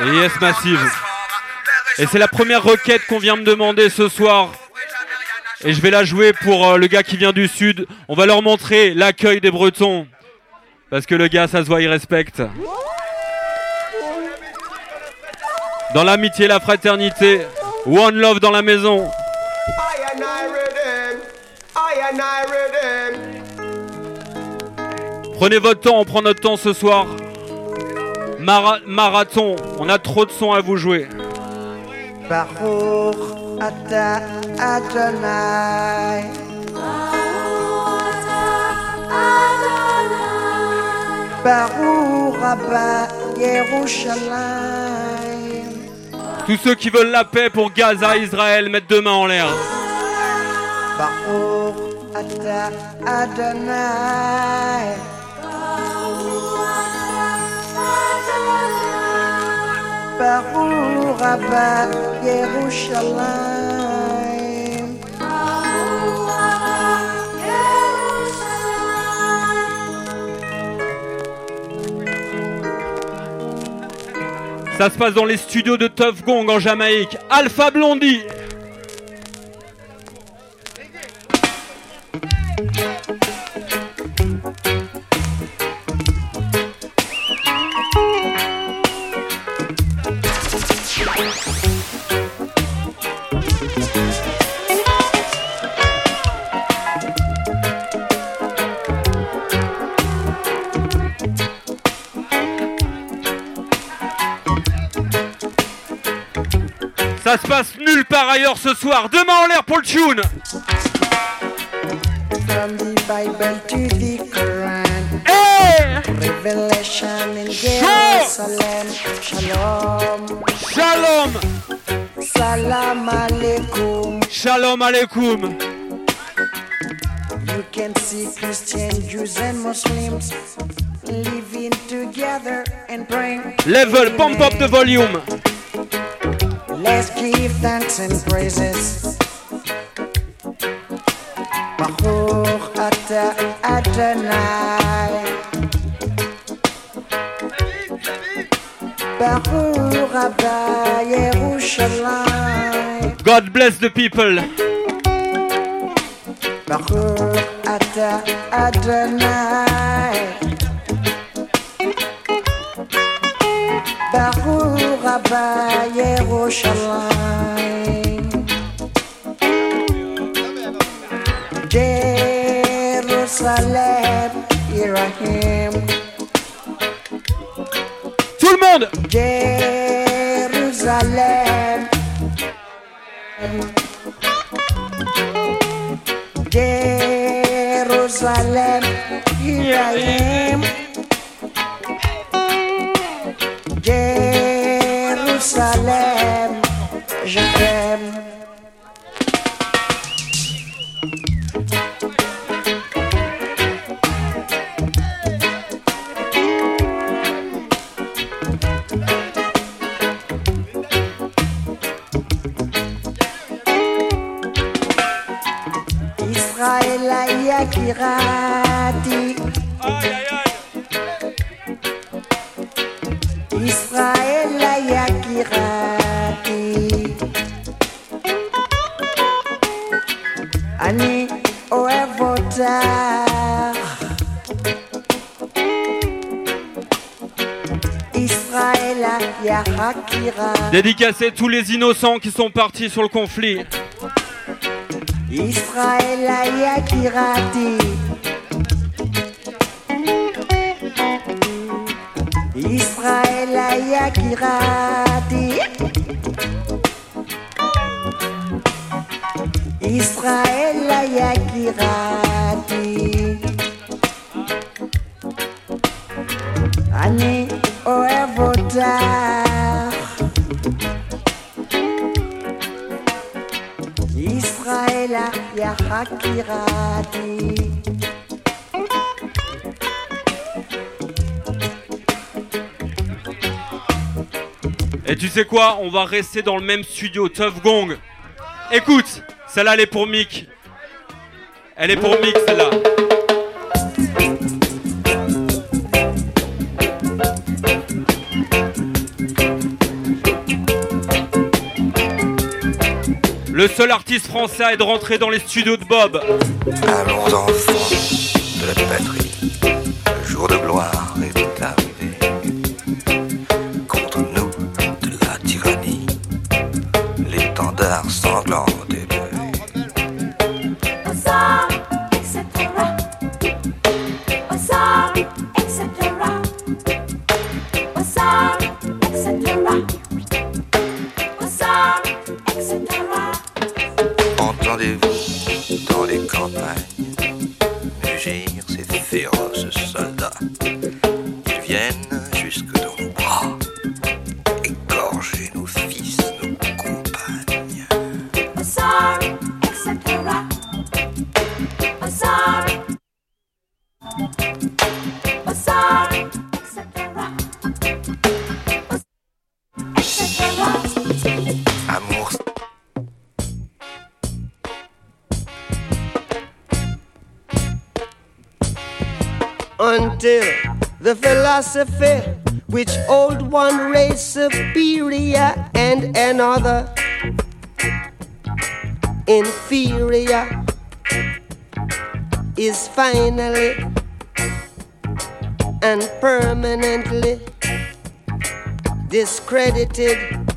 Et yes Massive. Et c'est la première requête qu'on vient me demander ce soir. Et je vais la jouer pour euh, le gars qui vient du sud. On va leur montrer l'accueil des Bretons. Parce que le gars, ça se voit, il respecte. Dans l'amitié, la fraternité. One love dans la maison. Prenez votre temps, on prend notre temps ce soir. Marathon, on a trop de sons à vous jouer. Baruch ata Adonai. Baruch Abba Yerushalayim. Tous ceux qui veulent la paix pour Gaza, Israël, mettent deux mains en l'air. Baruch Ça se passe dans les studios de Tough Gong en Jamaïque. Alpha Blondie. Ça se passe nulle part ailleurs ce soir. Demain en l'air pour le tune. From the Bible to the Quran. Hey! Revelation in Jerusalem. Shalom. Shalom. Salam alaikum. Shalom alaikum. You can see Christian, Jews and Muslims living together and praying. Level, pump up the volume. Let's give thanks and praises. Baruch ata Adonai. Baruch Abba Yerushalayim. God bless the people. Baruch ata Adonai. Baruch Abba Yerushalayim. Jerusalem, here I am. Tout le monde. Dédicacé tous les innocents qui sont partis sur le conflit. Israël Yakirati. Israël Yakirati. Israël Yakirati. quoi On va rester dans le même studio, Tough Gong. Écoute, celle-là, elle est pour Mick. Elle est pour Mick, celle-là. Le seul artiste français à être rentré dans les studios de Bob. Allons de la patrie. edited.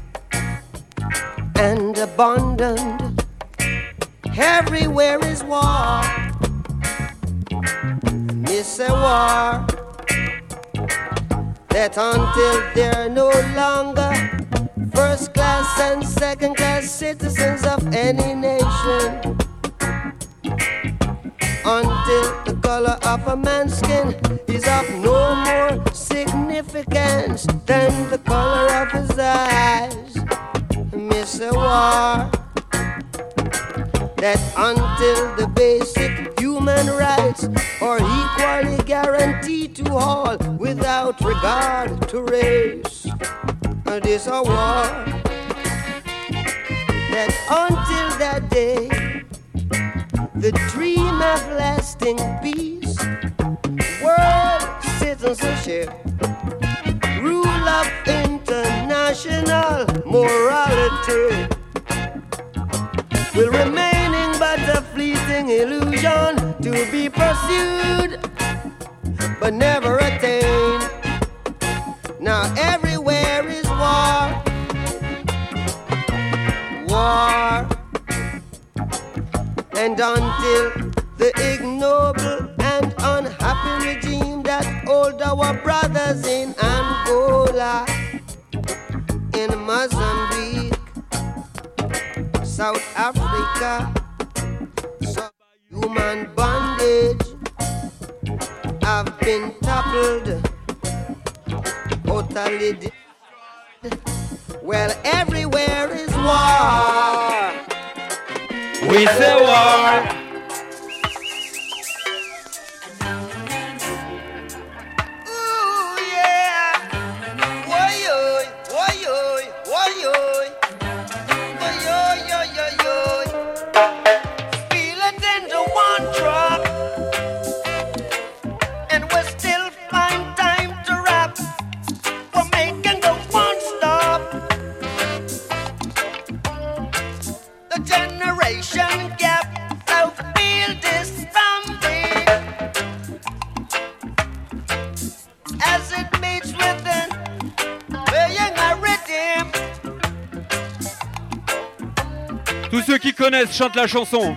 bondage. I've been toppled, totally destroyed. Well, everywhere is war. We say war. connaissent chantent la chanson.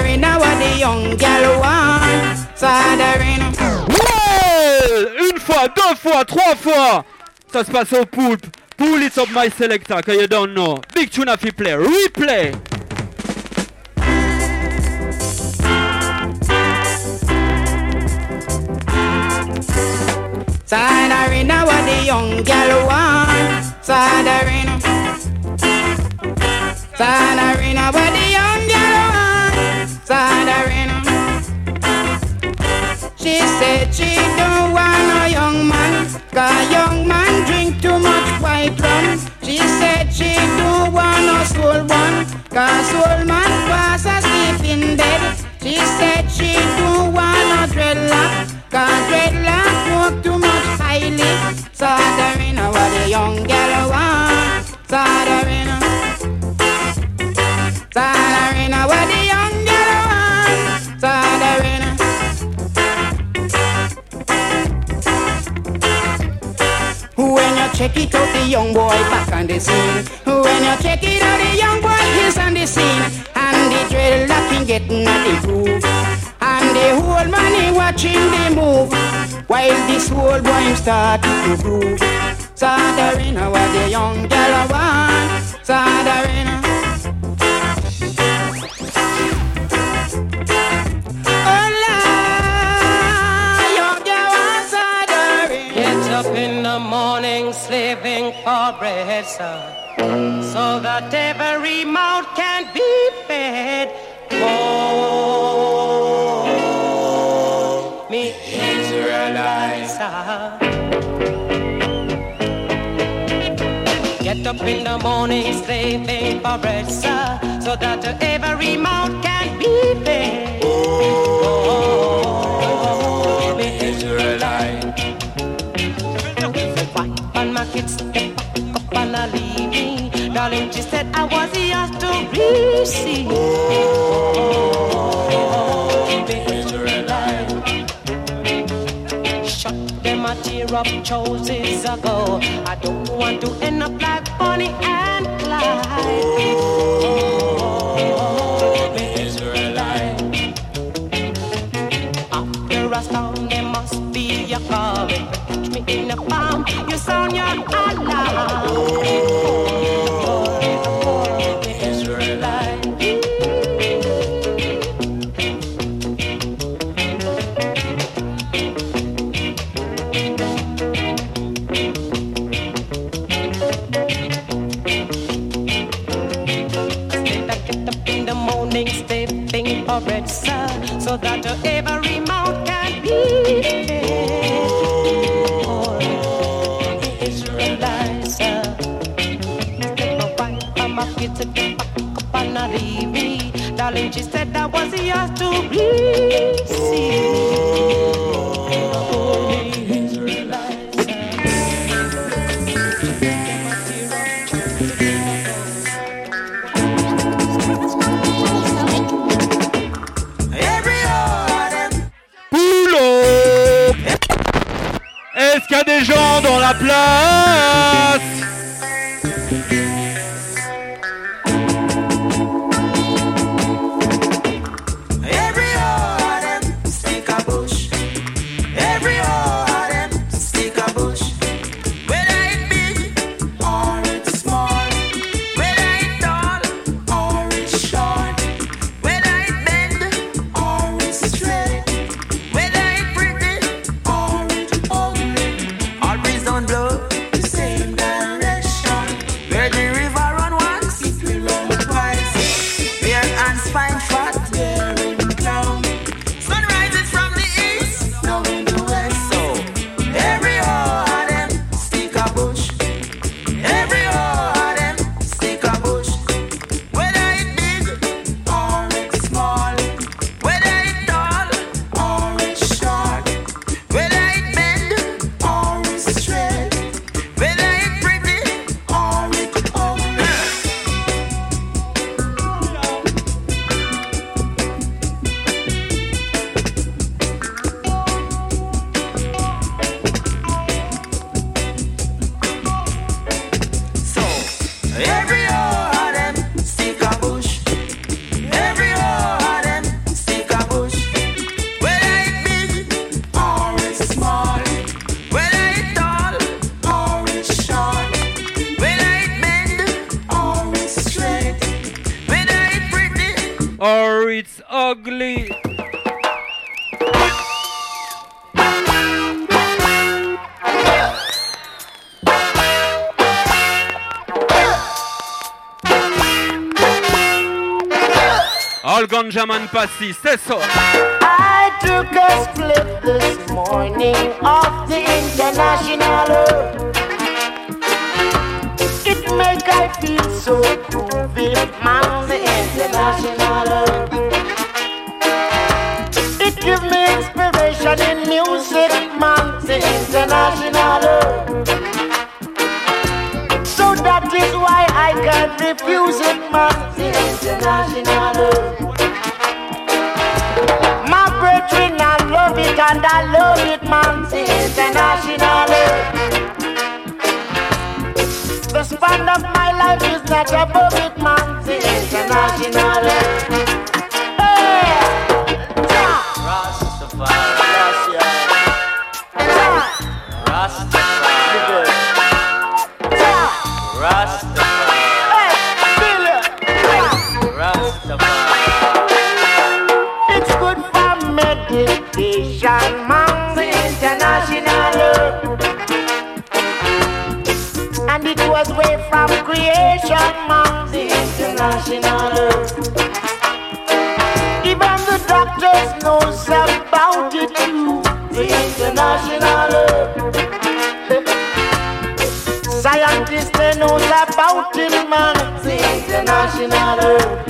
Sadarina what the young girl want? Sadarina. Ouais Une fois, deux fois, trois fois Ça se passe au poulpe. Pull it up my selector, cause you don't know. Big tune if you play. Replay Sadarina what the young girl want. Sadarina. Sadarina what the young She said she don't want no young man. Cause young man drink too much white rum. She said she don't want no soul one. Cause soul man was asleep in bed. She said she don't want no dreadlock. Cause dreadlock smoke too much highly. Sadarina what the young girl want. Sadarina. Sadarina what the young girl check it out, the young boy back on the scene. When you check it out, the young boy is on the scene. And the dreadlock him getting at the groove. And the whole money watching the move. While this whole boy him start to groove. Sadarina what the young girl want. Sadarina. Slaving for bread, sir, so that every mouth can be fed. Oh, me Israelites. Get up in the morning slaving for bread, sir, so that every mouth can kids back up and I leave me. Darling, she said I was yours to receive. Oh, me Israelite. Shut them a tear up choices ago. I don't want to end up like Bonnie and Clyde. Oh, me Israelite. After a storm, there must be a calm. In a palm, you sound your alarm. Y a des gens dans la place All Ganjaman Passi, c'est ça I took a split this morning off the international. It make I feel so groovy, man, the international. It give me inspiration in music, man, the international. So that is why I can't refuse it, man, the international My I love it and I love it, man. The international. The span of my life is not above it, man. The international. Creation, man. The international. Even the doctors knows about it too. The international. Scientists they knows about it, man. The international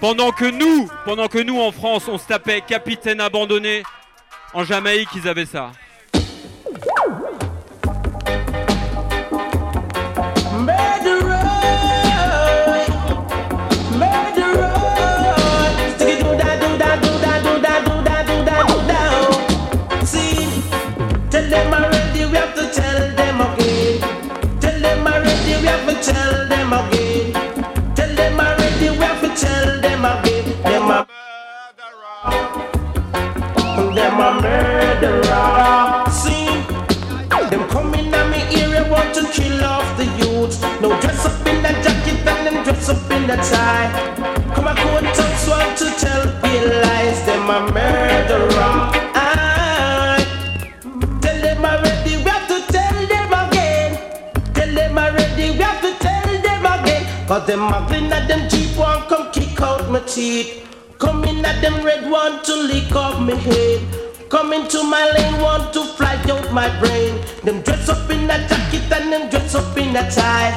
Pendant que nous, pendant que nous en France, on se tapait Capitaine abandonné, en Jamaïque, ils avaient ça. A murderer. See, them coming at me area want to kill off the youth. No dress up in that jacket and them dress up in the tie. Come on, go and touch want to tell real lies. Them a murderer. Aye. Tell them already, we have to tell them again. Tell them already, we have to tell them again. Cause them muggling at them cheap one come kick out my teeth. Come in at them red one to lick off my head. Come into my lane want to fly out my brain. Them dress up in a jacket and them dress up in a tie.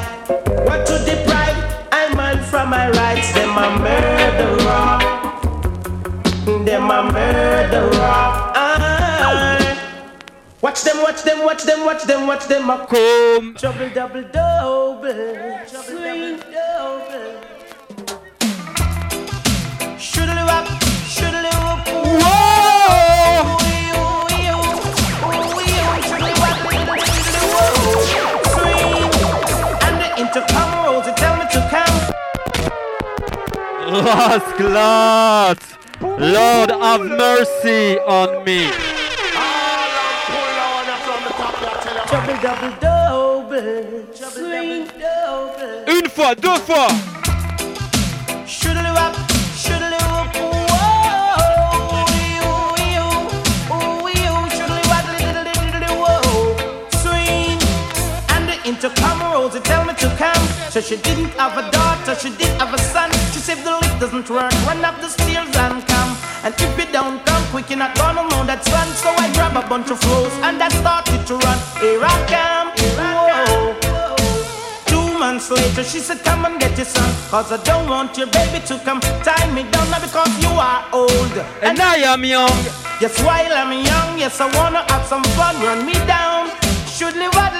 What to deprive? I man from my rights. Them a murderer. Them a murderer. Aye. Watch them, watch them, watch them, watch them, watch them. a Comme Trouble double double. Trouble double double. Shoodly wop, shoodly whoop. Whoa! Rasclat! Lord have mercy on me. Double double. Double double. Une fois, deux fois. So she didn't have a daughter, she did have a son. She said the lift doesn't work, run up the stairs and come. And if you don't come quick, you're not gonna know that son. So I grab a bunch of flows and I started to run. Here I come, whoa. Two months later, she said, Come and get your son. Cause I don't want your baby to come tie me down now because you are old. And I am young. Yes, while I'm young, yes, I wanna have some fun. Run me down. Shoodly waddle diddly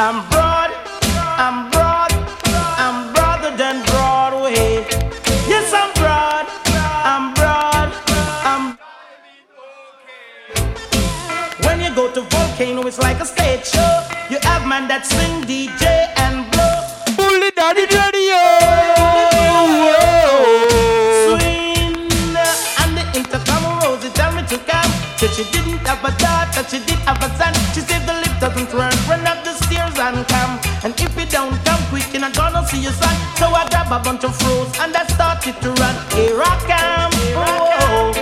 I'm broad. I'm broad. I'm broader than Broadway. Yes, I'm broad. I'm broad. I'm when you go to Volcano, it's like a stage show. You have man that sing, DJ, and blow. Bully daddy daddy Swing uh, and the intercom rose. It tell me to come. Said she didn't have a daughter, she did have a son. She said the lift doesn't run, run up come. And if you don't come quick, you're not gonna see your son. So I grab a bunch of fruits and I started to run. Here I come. Oh.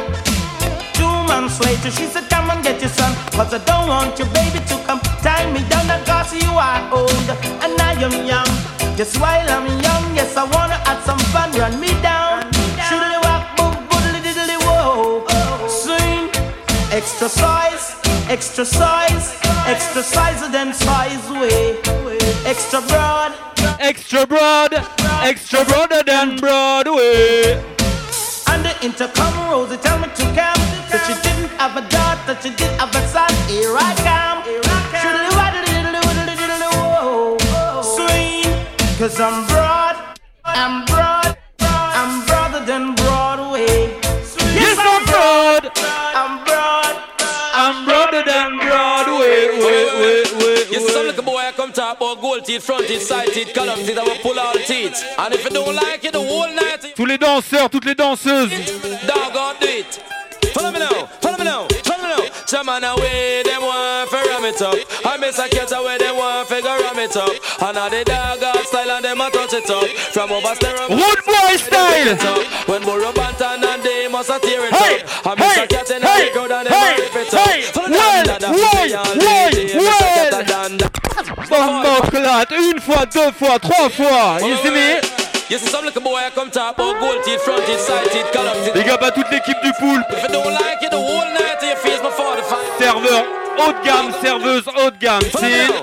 Two months later, she said, Come and get your son. Cause I don't want your baby to come tie me down because you are old and I am young. Just while I'm young, yes, I wanna have some fun. Run me down. Shoodly walk, boom, boodly diddly whoa. Swing. Extra size, extra size, extra size than size way. Extra broad, Extra broad, extra broader than Broadway. And the intercom rose, they tell me to come. So she didn't have a daughter, she did have a son. Here I Tous les danseurs, toutes les danseuses. go. Follow me now, follow me now, follow me now. Some man away, them want to ram it up. I miss a cat away, them want to ram it up. And all the dog style and them a touch it up. From over stereo. Road boy style. When Burro Bantan and they must a tear it Hey, up. I miss hey, a cat in hey, the crowd and them hey, a rip it up. hey, Follow well, down, down, Une fois, deux fois, trois fois. You see me? You see some little boy I come talk about gold teeth, front teeth, side teeth, column teeth. Big up à toute l'équipe du pool. If you don't like it, the whole night to your face before the fight. Serveur haut de gamme, serveuse haut de gamme. C'est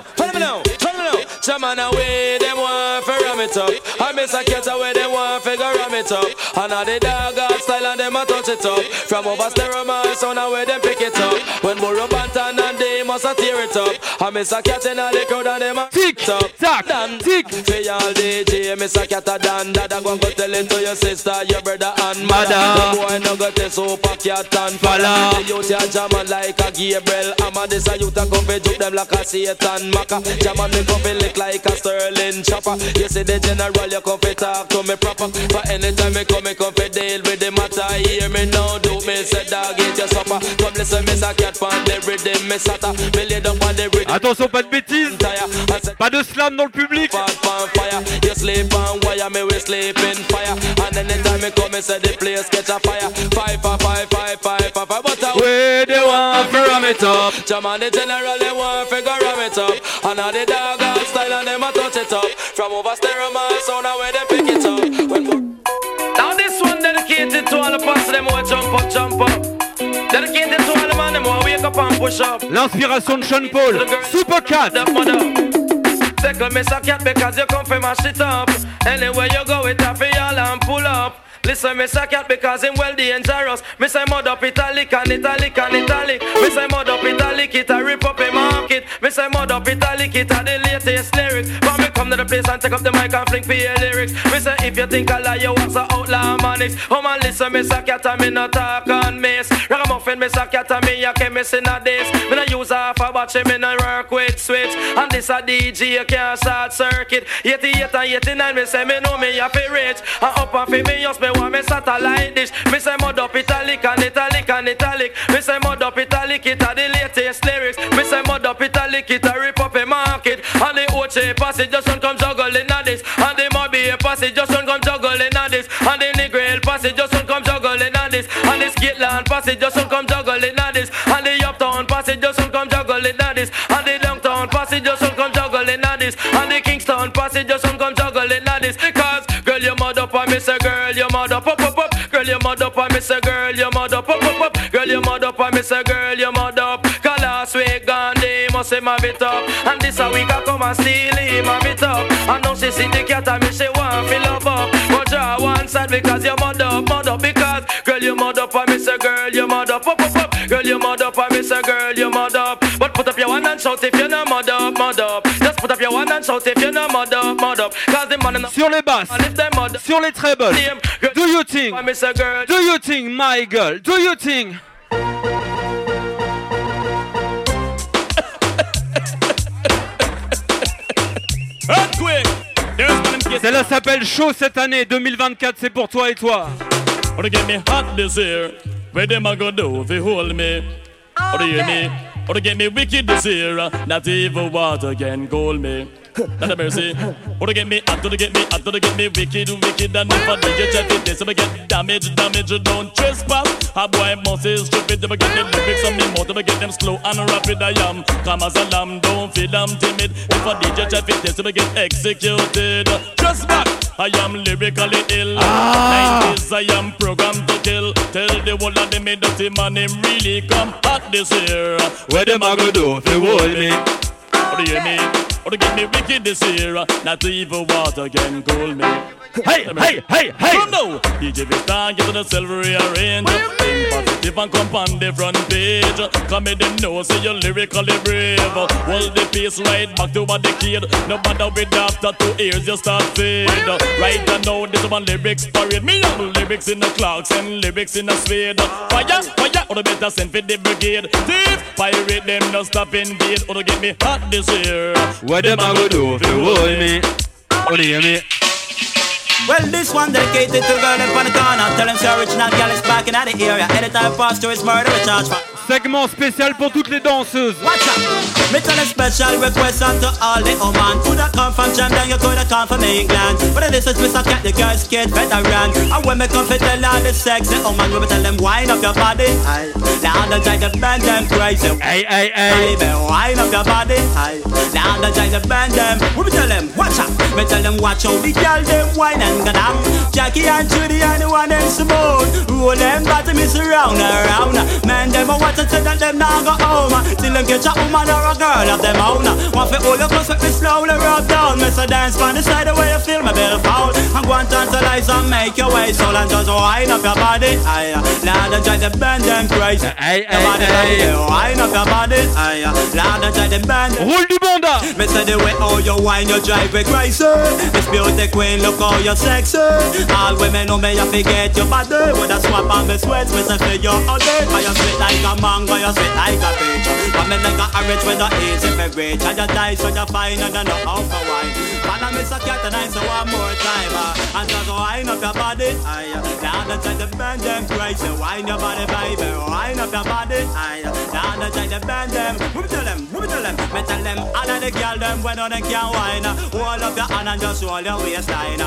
away, them want to ram it up. I miss a cat away, them want to ram it up. And all the dog style and them a touch it up. From over stereo man, sound away them pick it up. When Bantan and they must a it up. I miss a cat in all the crowd and them a tic, up. tac, Dan, tic. for y'all DJ, miss a cat a dan Dada go and go tell it to your sister, your brother and mother. The boy no go tell super cat and fella The youth ya jamming like a Gabriel Amma this a youth a come fi juke them like a Satan Maka Jamming me come fi lick like a Sterling chopper. You see the general, you come fi talk to me proper. For anytime me come, me come fi deal with the matter. Hear me now, do me say dog eat your supper. Come listen, miss a cat from the rhythm, me sata Me lay down on the rhythm Attention, pas de bêtises. tire I say Pas de slam dans le public. They want to ram it up. Jam on the general, they want to figure ram it up. And all the dog out style and them a touch it up. From over stereo man, sound away them pick it up. Now this one dedicated to all the past them who jump up, jump up. L'inspiration de Sean Paul. Super Cat. Up, mother. Tickle me a cat because you come from my shit up. Anywhere you go, it off y'all and pull up. Listen, me say cat because him well dangerous. Me say mud up italic and italic and italic. Me say mud up italic, it a rip up a market. Me say mud up italic, it a the latest lyrics. But me come to the place and take up the mic and fling for your lyrics. Me say if you think I lie, you was a outlaw manix. Oh man, listen, me say cat and me no talk on miss. Ragamuffin, me say cat and me a chemist in a this. Me no use half a batch, me no work with switch. And this a DJ, you can't short circuit. 88 and 89, me say me know me a fi rich. And up and fi me just me want me satellite dish. Me say mud up italic and italic and italic. Me say mud up italic, it a the latest lyrics. Me say mud up italic, it a rip up a market. And the Oche passage just don't come juggling at this. And the Mobby passage just don't come juggling at this. And the Negril passage just don't come juggling at this. And the Skitland passage just don't come juggling at this. And the Uptown passage just don't come juggling at this. And the Downtown passage just don't come juggling at this. And the Kingston passage just don't come juggling me say girl, you mud up, up, up, up. Girl, you mud up me say girl, you mud up, up, up, up. Girl, you mud up me say girl, you mud up. Cause last week Gandhi must say my bit up. And this a week I come and steal him a bit up. And now she see the cat and me she want feel love up. But draw one side because you mud up, mud up because girl you mud up me say girl you mud up, up, up, up. Girl you mud up me say girl you mud up. But put up your one and shout if you're no mud up, mud up. Just put up your one and shout if you no mud up, mud up. Cause the man in the Sur les basses. Sur les trebles. Do you think? Do you think, my girl? Do you think? Celle-là s'appelle Chaud cette année 2024, c'est pour toi et toi. Or to get me hot this year. Where them a go do if you hold me? Or to hear me? Or to get me wicked this year. Not even water can cool me. Not a mercy. Or to get me or to get me or to get me wicked, wicked. And if I do you try to this, I get damage, damage, don't trespass. A boy must is stupid, I get the lyrics on me if I get them slow and rapid, I am. Come as a lamb, don't feel I'm timid. If I DJ try to this, I get executed. Back. I am lyrically ill. Ah. 90s, I am programmed to kill. The whole of them dirty man, him really come hot this year. Where them a go do if you hold me? Or do you hear me? Or to get me wicked this year. Not even water can cool me. Hey, hey, hey, hey! Come now, DJ Vistan, get to the silver rearrange. Think if I come on the front page. Come in them know, say you're lyrically brave. Hold the pace right back to a decade. No matter with after two ears you start fade. Right now, this one lyrics parade. Me have lyrics in the clocks and lyrics in the spade. Fire, fire, or the better send for the brigade. Thief, pirate them, no stop invade. Or get me hot this year. What them a go do if you hold me? Oh, you hear me? Well, this one dedicated to the girl in front of the corner. Tell them say original girl is back in the area. Anytime pastor is murder, we charge for. Segment spécial pour toutes les danseuses. Watch out! Me tell a special request unto all the woman Coulda come from Jamaica, you coulda come from England But this is Mr. Cat, the girl's kid veteran And when me come fi tell all the sexy woman We be tell them wind up your body Aye. Now the try to bend them crazy Hey, hey, hey. Baby, wind up your body Aye. Now the try to bend them We tell them, watch out Me tell them watch out the girl them wine and go down Jackie and Judy and the one them smooth Roll them bottom is round and round Man them a watch and say that them not go home. Till them catch a woman or a girl of them own. Want fi hold your close with me slowly rub down. Me say dance from the side the way you feel me bill foul. And go and tantalize and make your way. Soul And just wind up your body Aye, Lord, I try to bend them crazy. Hey, Your body. Wind up your body Aye, Lord, I try to bend them. Roule du banda. say the way how you wine, you drive me crazy. Miss Beauty Queen, look how you sexy. All women know me, you forget your body. With a swap on me sweats, me say for you all day. But you sweet like a mango, you sweet like a peach. But me like a orange when the easy for reach. And you die so you fine and you know how to wine. And I miss a cat and I say one more time. uh, And just wind up your body. Aye, now the try to bend them crazy. Wind your body, baby. Wind up your body. Aye, now the try to bend them. Whoop tell them, whoop tell them. Me tell them all of the girl them when they can wine. Hold up your hand and just hold your waistline.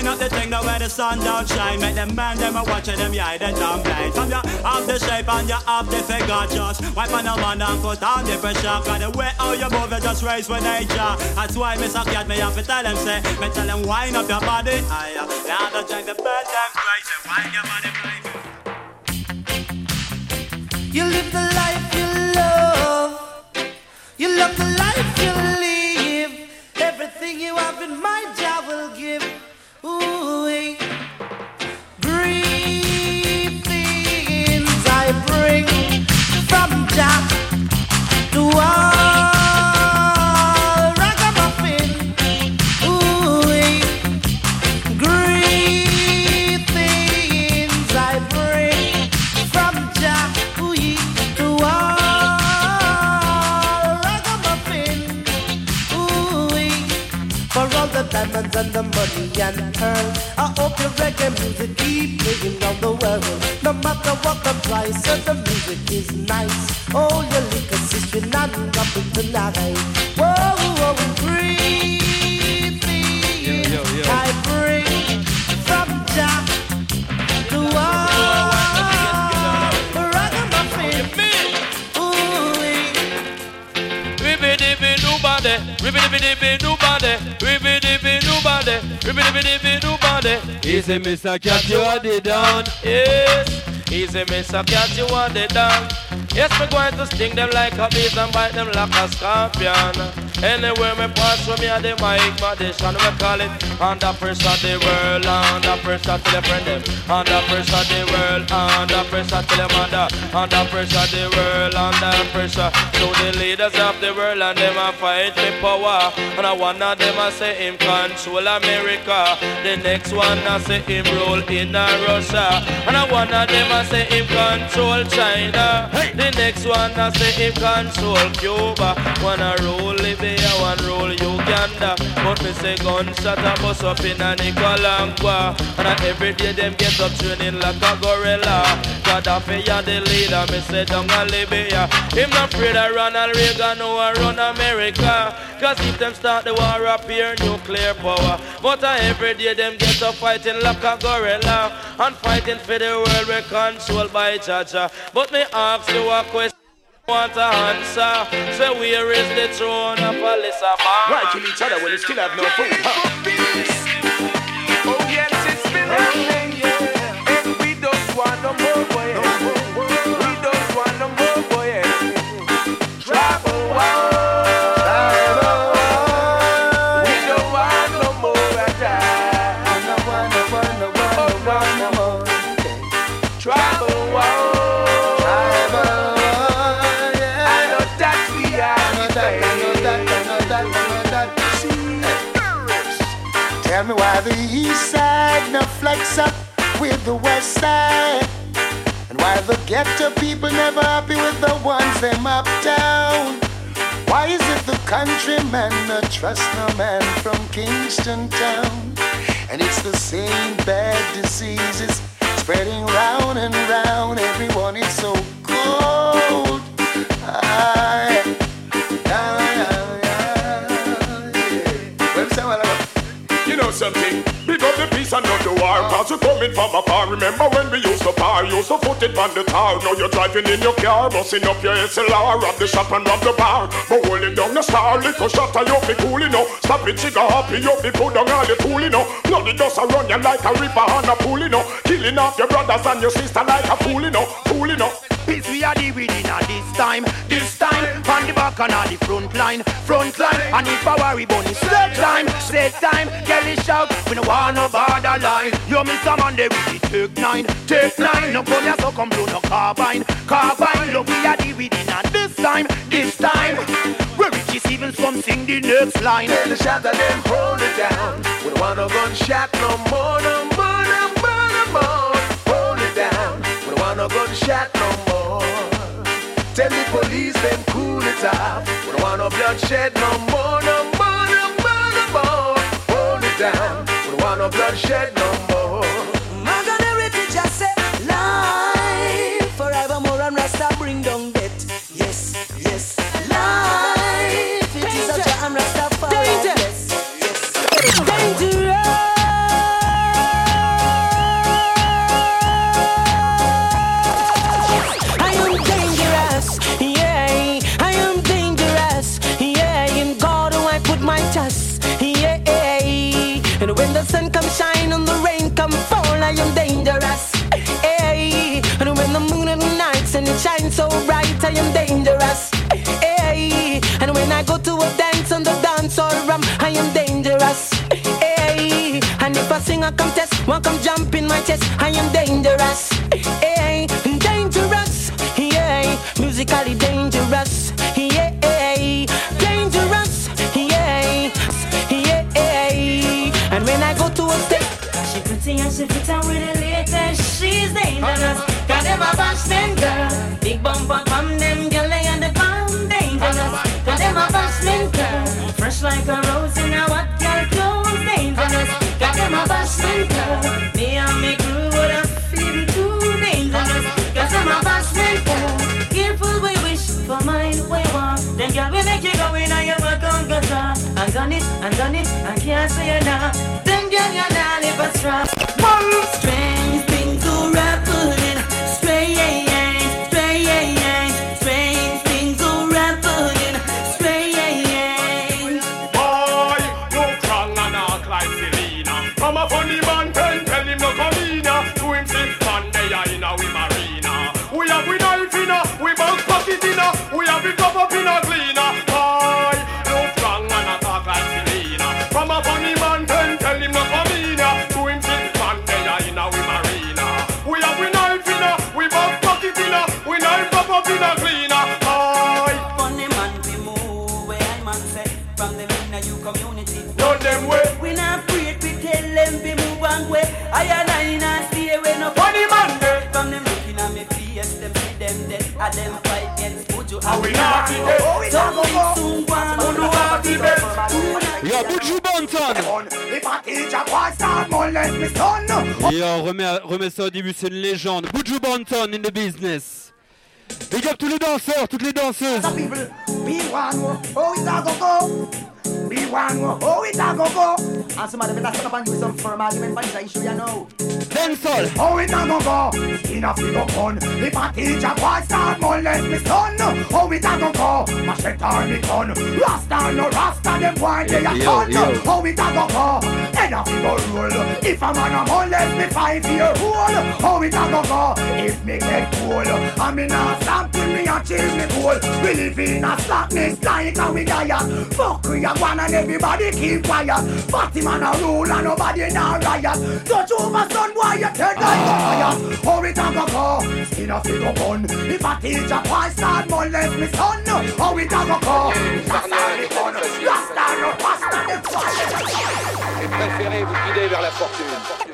Wine up the thing that where the sun don't shine. Make them man them a watching them yeah they dumb blind. From you have the shape and you have the figure just wipe on the man and put on the pressure. Cause the way how you move it just raise with nature. That's why suck cat me have to tell them say. Me tell them wine up your body. Aye, now the drink the bed them crazy. Wine your body baby. You live the life you love. You love the life you live. Everything you have in mind, Easy, Mr. Cat, you are the down. Yes, easy Mr. Cat, you want the down. Yes, me going to sting them like a bees and bite them like a scorpion. Anywhere me pass from me at the mic, my dish and we call it under pressure the world, under pressure to the friend them, under pressure the world, under pressure to the mother, under pressure the world, under pressure. To the leaders of the world and them a fight for power. And I one of them a say him control America, the next one a say him rule in Russia, and I one of them a say him control China. The next one a say him control Cuba, one a rule Libya, one rule Uganda. But me say gunshot a bust up in a Nicaragua, and a every day them get up training like a gorilla. Gaddafi a the leader, me say down a Libya. Him not afraid of Ronald Reagan no a run America. Cause if them start the war up here, nuclear power. But uh, every day them get up fighting like a gorilla. And fighting for the world we controlled by Jaja. But me ask you a question. Want to answer? Say where is the throne of Alyssa Why kill each other when you still have no food? Huh? Oh yes, it's been happening, The east side no flex up with the west side. And why the ghetto people never happy with the ones them uptown. Why is it the countryman no trust no man from Kingston town? And it's the same bad diseases spreading round and round. Everyone is so cold. You something? Up the peace and not the war. Cause you coming from afar. Remember when we used to par? Used to put it on the tar. Now you're driving in your car, busting up your SLR. Rob the shop and rob the bar. But holding down the star. Little shot and you be cool, you know. Stop it, trigger happy. You be put down all the tool, you know. Bloody dust a run you like a ripper on a pool, you know. Killing off your brothers and your sister like a fool, you know. Fool, you know. Peace we are the within a this time, this time On the back and on the front line, front line And if I worry bunny, set time, set time Kelly shout, we no want no border line You miss a man there with the take nine, take nine No come here so come blow no carbine, carbine Look we are the within a this time, this time Where Richie even come sing the next line Tell the shot that them hold it down. We don't want no gunshot no more, no more, no more, no more. Hold it down. We don't want no gunshot no more. Tell the police them cool it off. We don't want no bloodshed no more, no more, no more, no more. Hold it down. We want no bloodshed no more. Morgan Heritage just say life forevermore and Rasta bring down death. Yes, yes, life. It is a Jah and Rastafari. Sing a contest, one come jump in my chest, I am dangerous, yeah. Dangerous, yeah. Musically dangerous, yeah. Dangerous, yeah. Yeah. And when I go to a stage, She pretty and she fit and with the done it, I can't say now. Son Yo, remets, remets ça au début, c'est une légende. Buju Banton in the business. Big up tous les danseurs, toutes les danseuses. Be one, oh it a go go Be one, oh it a go go And somebody better stand up and give some firm argument for this issue you know? Dancehall Oh it a go go. Skin a figure gun If a teacher boy start molest me son. Oh it a go. Go Machete on me gun Rasta no Rasta them boy they a Yo, son yo. Oh it a go go. Head a figure roll If a man a molest me five year old Oh it a go go. If me get cool And me not stop till me achieve me goal We live in a slackness like a we diet Fuck we a one and everybody keep quiet Party man a rule and nobody now riot Touch over son boy you turn like fire Oh it a go go Skin a figure gun If a teacher boy start molest me son. Oh it a go go Rasta gun Rasta no pasta Et préférez vous guider vers la fortune.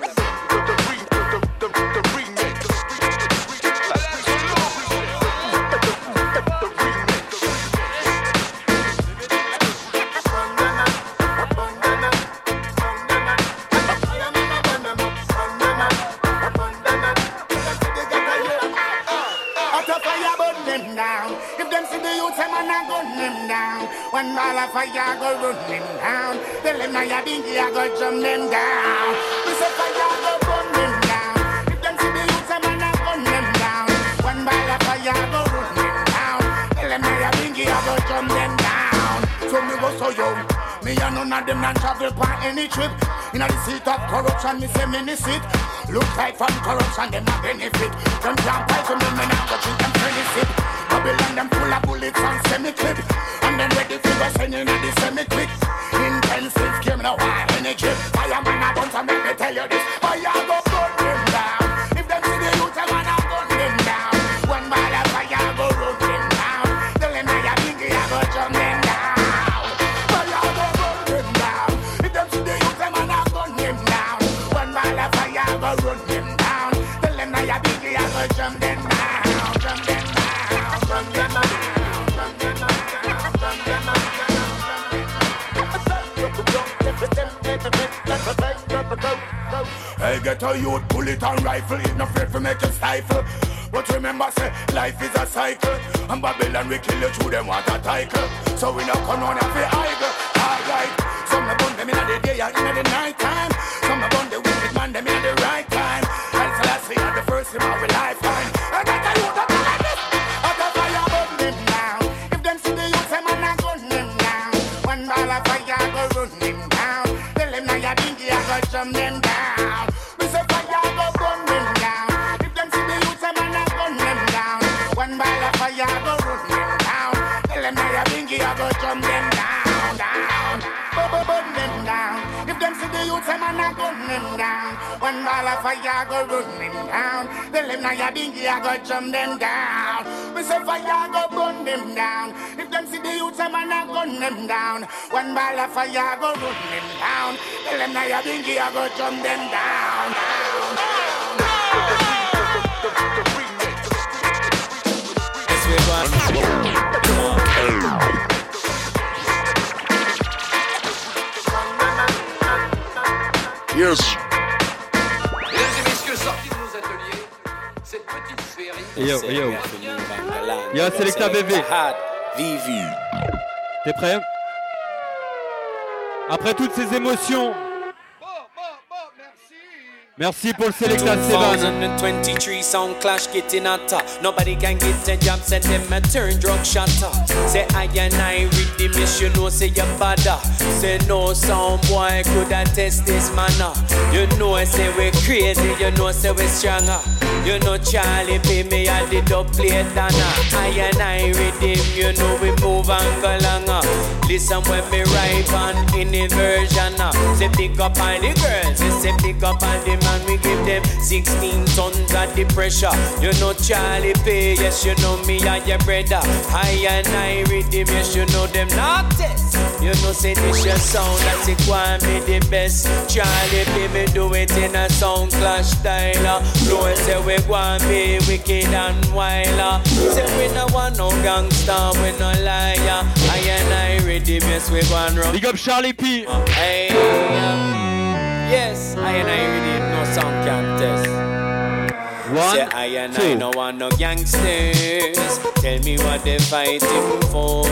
One ball of fire, go run them down. Them now you bingy, I go jump them down. We say fire, go burn them down. If them see the youth, them and I gun them down. One ball of fire, go run them down. Them now you bingy, I go jump them down. So me go so young. Me and none of them not travel on any trip. In the seat of corruption, me say many sit. Look like from corruption, them a benefit. Them can't fight to me, me now go drink them pretty sip. Babylon, them full of bullets and semi-clip. And then ready for go send in the semi-quick. Intensive game, no high energy. Fireman a bunch and make me tell you this. Fire go Hey, get a youth, bullet and rifle, it no afraid to make you stifle. But remember, say, life is a cycle. And Babylon, we kill you through them water cycle. So we not come on and be idle. Alright, some of them in the day and in the night time. Some of Ball of fire, go run them down. Tell them now you dingy, I go jump them down. We say fire, go burn them down. If them see the youth, them and gun them down. One ball of fire, go run them down. Tell them now you dingy, I go jump them down. Yes. Féerie. Yo, yo. Yo, Selecta. T'es prêt? Après toutes ces émotions. Merci pour le Selecta Sevan. 2023 sound clash getting hotter. Nobody can get a job, send them a turn drug shotter. Say I and I you know, say you bother. Say no sound boy could I test this manner. You know, I say we crazy, you know, say we stronger. You know, Charlie P me at the dub plate dana. I and I read him, you know, we move and go longer. Listen when me rhyme on any version. uh. Say pick up on the girls, we say pick up on the man, we give them 16 tons of the pressure. You know Charlie P, yes you know me and your brother. I and I read him, yes you know them not test. You know say this your sound, that's it want me the best. Charlie P me do it in a sound clash style. Flow say we want be wicked and wild. Say we no want no gangster, we no liar. I and I read him, yes we want run. Big up Charlie P. Hey, yes, I and I read him, no sound contest. One, Say I and I two. no want no gangsters. Tell me what they fighting for.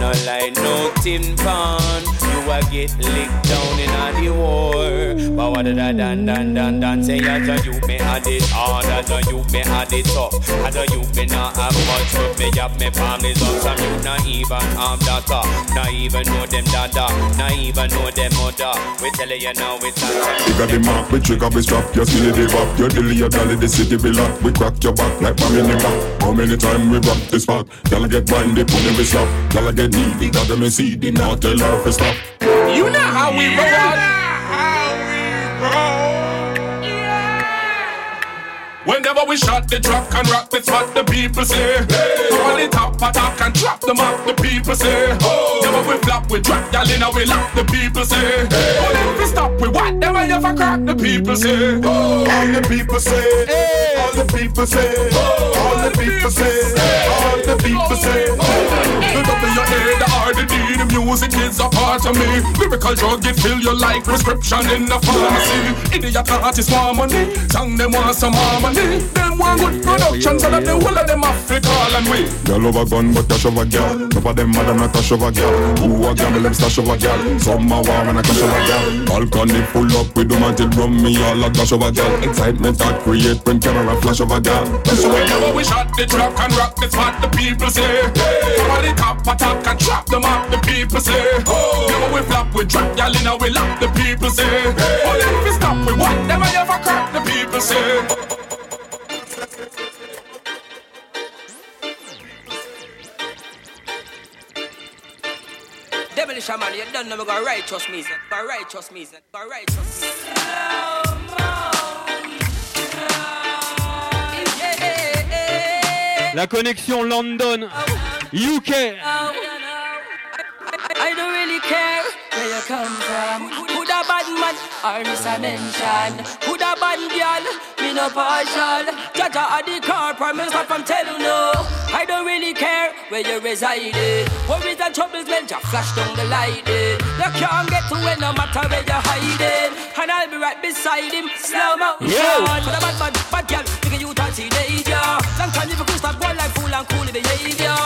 No like no tin pan. You a get licked down in a the war. But what did I dan dan dan dan say? I do you me had it hard, I do you me had it tough. I do you me not have much, but me have me families up. Some you not even have data, not even know them dada, not even know them mother. We tell you now it's a We got the mark, we trigger, we strap Your silly day back, your dilly, your dolly The city be locked, we crack your back Like bomb in the back How many time we rock the spot Y'all get blind, they put we slap Y'all get needy, got them in CD Now tell her to stop You know how we roll. Whenever we shot the track and rock the spot, the people say, hey. On the top, attack and drop them off. The people say, oh. Never we flop, we drop y'all in we lock. The people say, oh. Then we stop, we what? Never ever crack. The people say, oh. All the people say, all the people say, oh. all the people say, all the people say. The W A, the R, the D, the music is a part of me. Lyrical drug, it fill you like prescription in the pharmacy. Idiot artists want money, song them want some harmony. Them want good production, so that the whole of them have to call and we. Girl over gun, but cash over girl. Top of them mad and I cash over girl. Who a gamble, them stash over girl. Some a war and I cash over girl. Balcony full up with them until rum me all a cash over girl. Excitement that create when camera flash over girl. So whenever we shot the truck and rock the spot, the people say, on the top attack and chop them up, the people say, Never we flop, we drop y'all in we lock, the people say, Oh, then we stop, we what, never ever crack, the people say. Devilish man, you done never got righteous music. Got righteous music. Got righteous music. La connexion London, UK. I don't really care where you come from. Who the bad man? Or miss a mention? Who the bad girl? Me no partial. Jaja at the car, promise not from tell you no. I don't really care where you resided. Worries and troubles when you flash down the light. You can't get to it no matter where you're hiding. And I'll be right beside him. Slow motion. Yeah. For the bad man, bad girl, think you touch teenager. Long time you could stop one like fool and cool behavior.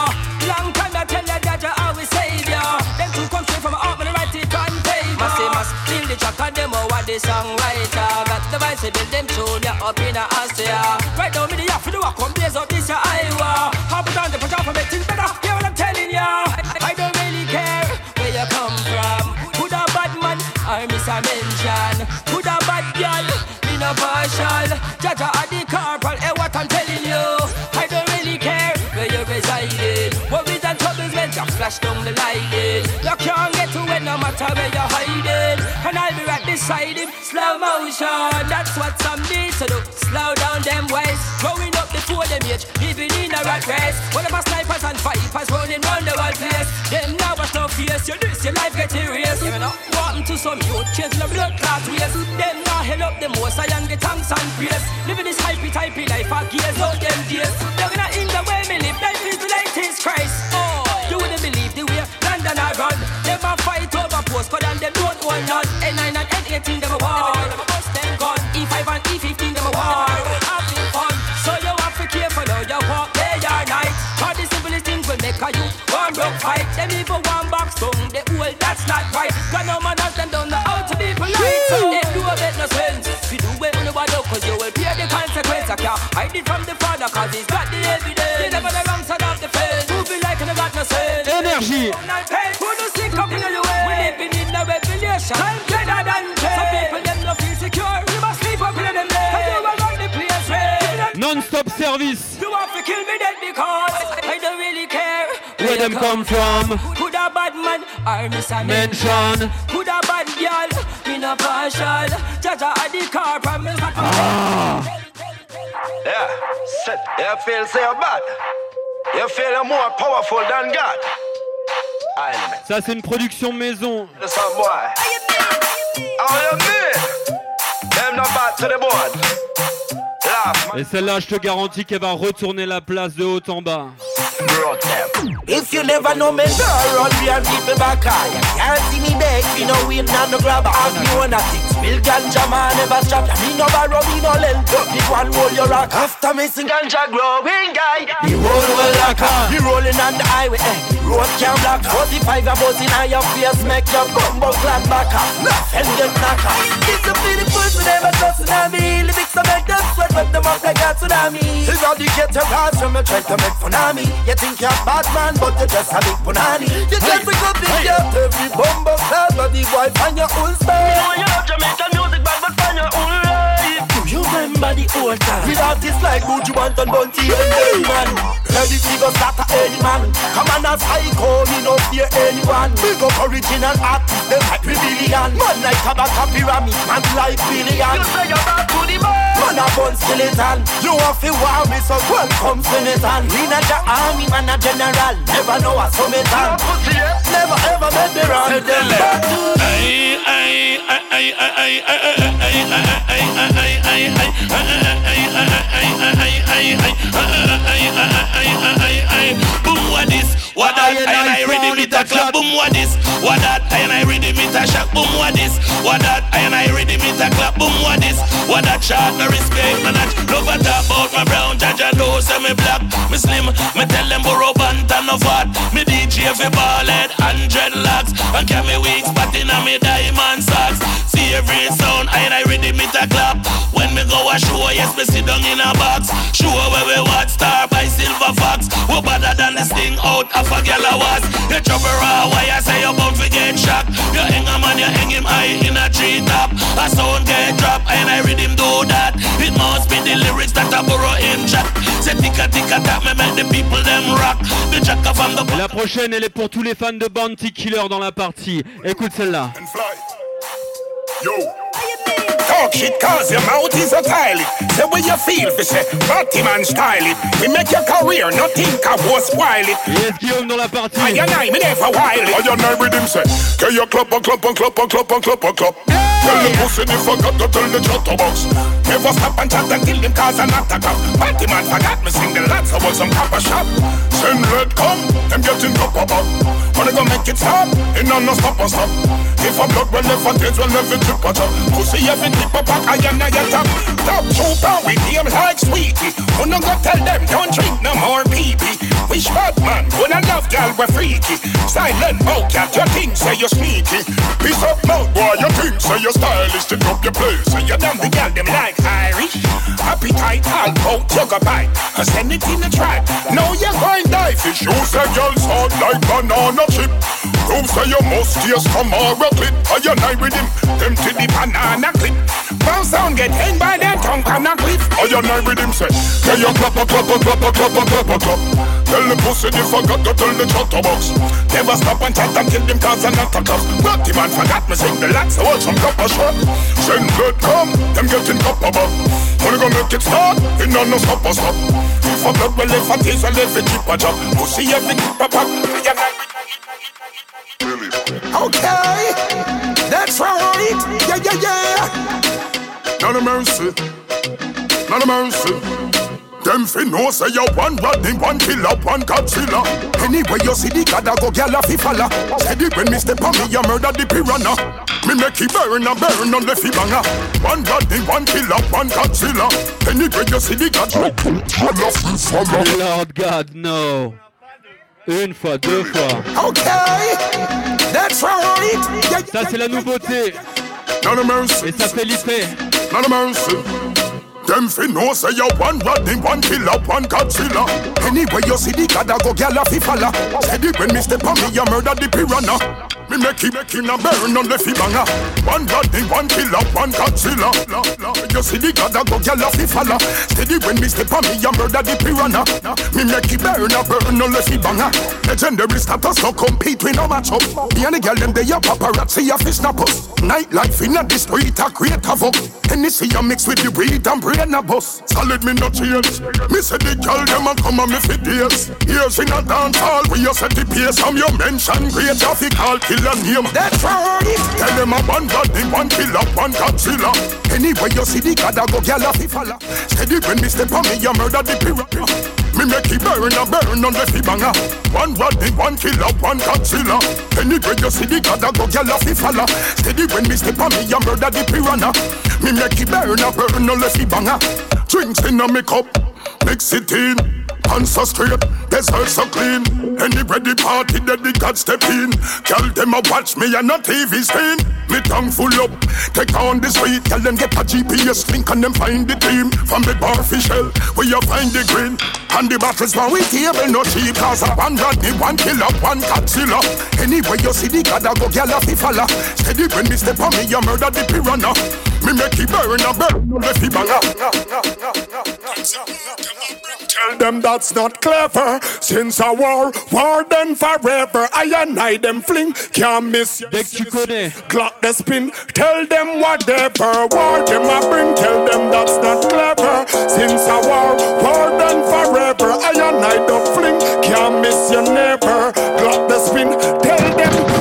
Long time I tell you that you always savior. Them two come straight from my heart when I write it on paper. Massy mass, feel the track and them over the songwriter. Got the say build them tune ya up in a Austria. Right now, me the half the walk, come blaze up this ya Iowa. Flash down the lighting. You can't get to it no matter where you're hiding. And I'll be right beside him, slow motion. That's what some need to do. Slow down them ways. Growing up before them age, living in a rat race. One of my snipers and vipers running round the world place. Them now was no face. You this, your life get erased. You know, walking to some youth, change the blood clot ways. Them now hell up the most, I am the thanks and praise. Living this hypey typey life, I gears out them days. Not right. Cause no man has them don't know how to. So do a bit no sense. If you do it the cause you will pay the consequence. I can't hide it from the father, cause he's got the evidence. You never the wrong side of the fence. Move it like I got no sense. Énergie. Who no stick up in your way? We living in a revelation. Time better than day. Some people them no feel secure. You must sleep up in them. Cause you will run the place. Non-stop service. You want to kill me dead because them come from? Could a bad man or miss a Mention. Could a bad girl me no partial. Jaja at the car promise not Ah. Yeah, set. You feel say you're bad. You feel you're more powerful than God. Element. Ça, c'est une production maison. Et celle-là, je te garantis qu'elle va retourner la place de haut en bas. If you never know me, no run me and keep me back high. You can't see me beg, me no win and no grab. Ask me one of things. Bill ganja man never stop. Me no borrow, me no lend. The one roll your rock. After me sing ganja growing guy. The road will lock up. The rolling on the highway. Eh. Road can block. 45 a buzz in your face. Make your bumbo clap back up. Nothing get knock up. This a beautiful to never trust me. Lyrics to make them sweat. Wet them up like a tsunami. This all the get your pass from me. Try to make fun of me. You think you're bad man, but you're just a big punani. You just a good big girl. Every bumbo clap. But the wife and your own style. Me know you love Jamaican music, but but find your own life. Do you remember the old time? With artists like Buju Banton, Bounty and Dayman. Ready to go start a any man. Come on a psycho, me no fear anyone. Big up original artists, them like Rebellion. Man like Kabaka Pyramid, man like Billion. You say you're back to the man. Man a gun skeleton. You want fi war me, so welcome Senator. We not the army, man a general. Never know a summit on. Never ever make me run wrong. Them back Boom, what this? What that? I and I ready me to clap. Boom, what this? What that? I and I ready me to shock. Boom, what this? What that? I and I ready me to clap. Boom, what this? What that? Shot no respect, man. Love a talk about my brown Jaja know say me black, me slim. Me tell them borrow band and no fat. Me DJ fi ball head and dreadlocks and carry wigs, but inna me diamond socks. See every sound, I and I ready me to clap. When me go a show, yes me sit down in a box. Show where we watch star by Silver Fox. Who better than this thing out of a gal I was. You trouble raw, why I say you bound to get shot. You hang a man, you hang him high in a tree top. A sound get drop, and I read him do that. It must be the lyrics that I borrow him chat. Say ticka ticka tap, me make the people them rock. The jacker from the Et la prochaine, elle est pour tous les fans de Bounty Killer dans la partie. Écoute celle-là. Yo. Talk shit cause your mouth is a tile Say what you feel fi say Batty man style it. We make your career no think I was spoil it. Yes Guillaume dans la partie. I and I me never wild it. I and I with him say Can you clap and clap and clap and clap and clap and clap. Tell the pussy if I got to tell the chatterbox. Never stop and chat and kill him cause I'm not a cop. Batty man forgot me sing the lads I was some copper shop. Send red come, them getting copper back Wanna go make it stop It no no stop and stop. If a blood well left and tails well left it trip a chop Pussy every tip a pack I am not your top Top trooper. With him like sweetie Wanna go tell them don't drink no more pee Wish bad man, wanna love gal we freaky. Silent mouth cat, you think say you sneaky. Piece up mouth boy, you think say you stylish. Stick up your place So you done the gal them like Irish. Appetite, all out, you go bite I send it in the track, now you're going die Fish you say girl sound like banana chip. Prove say you must taste Camara clip. I I with him, to the banana clip Bounce sound get hanged by their tongue on a cliff I and I with him say. Can you clap a clap a clap a clap a clap a clap Tell the pussy if I got to tell the chatterbox. Never stop and chat and kill them cause I'm not a But the man forgot me sing the lads so hold some copper shot. Send blood come, them getting copper back Wanna make it start, it no no stop or stop. If a blood well if a taste well if it chip a chop Pussy every tip a pop I and I Okay, that's right. Yeah, yeah, yeah. None of mercy, none of mercy. Them fi know say you one Rodney, one killer, one Godzilla. Anyway, you see the God, I go gyal a fi follow. Steady when me step on me, you murder the piranha. Me make it burn and burn on the fi banger. One Rodney, one killer, one Godzilla. Anyway, you see the God, follow, follow. Lord God, no. Une fois, deux fois. Okay, that's right. Ça, c'est la nouveauté. Et ça fait l'effet. Them fi know say you one Rodney, one killer, one Godzilla. Anyway, you see the God, I go gyal a fi follow. Steady when me step on me, you murder the piranha. Me make him, make him a burn on the fi banger. One Rodney, one killer, one Godzilla. La, la. You see the God, I go gyal a fi follow. Steady when me step on me, you murder the piranha. Me make him burn a burn on the fi banger. Legendary status, no compete, we no match up. Me and the girl them they a paparazzi a fi snap us. Nightlife in a the street a create havoc. Hennessy a mix with the weed and brain a bus. Solid me no change. Me say the girl them a come and me fi days. Years in a dance hall, we you set the pace. Some you mention great traffic call killer name. That's right. Tell them a one body, one killer, one Godzilla. Anyway, you see the God, I go gyal fi follow. Steady when me step on me, you murder the piranha. Me make it burn a burn on the banger. One body, one killer, one Godzilla. Anyway, you see the God, I go gyal fi follow. Steady when me step on me, you murder the piranha. Me make it burn a burn on the banger. Drinks in a me cup, mix it in. Hands so straight, dessert so clean. Anyway, the party that the God step in. Tell them a watch me and a TV screen. Me tongue full up, take on the street. Tell them get a GPS link and them find the team. From the bar official, where you find the green. And the bottles one we table no cheap. Cause a one Rodney, one killer, one Godzilla. Anyway, you see the God, I go gyal a fi. Steady when me step on me, you murder the piranha. Me make it burn a burn, let it banger. Tell them that's not clever. Since a war, war done forever. I and I them fling, can't miss que tu. Clock the spin, tell them whatever. War them a bring, tell them that's not clever. Since a war, war done forever. I and I them fling, can't miss you never. Clock the spin, tell them,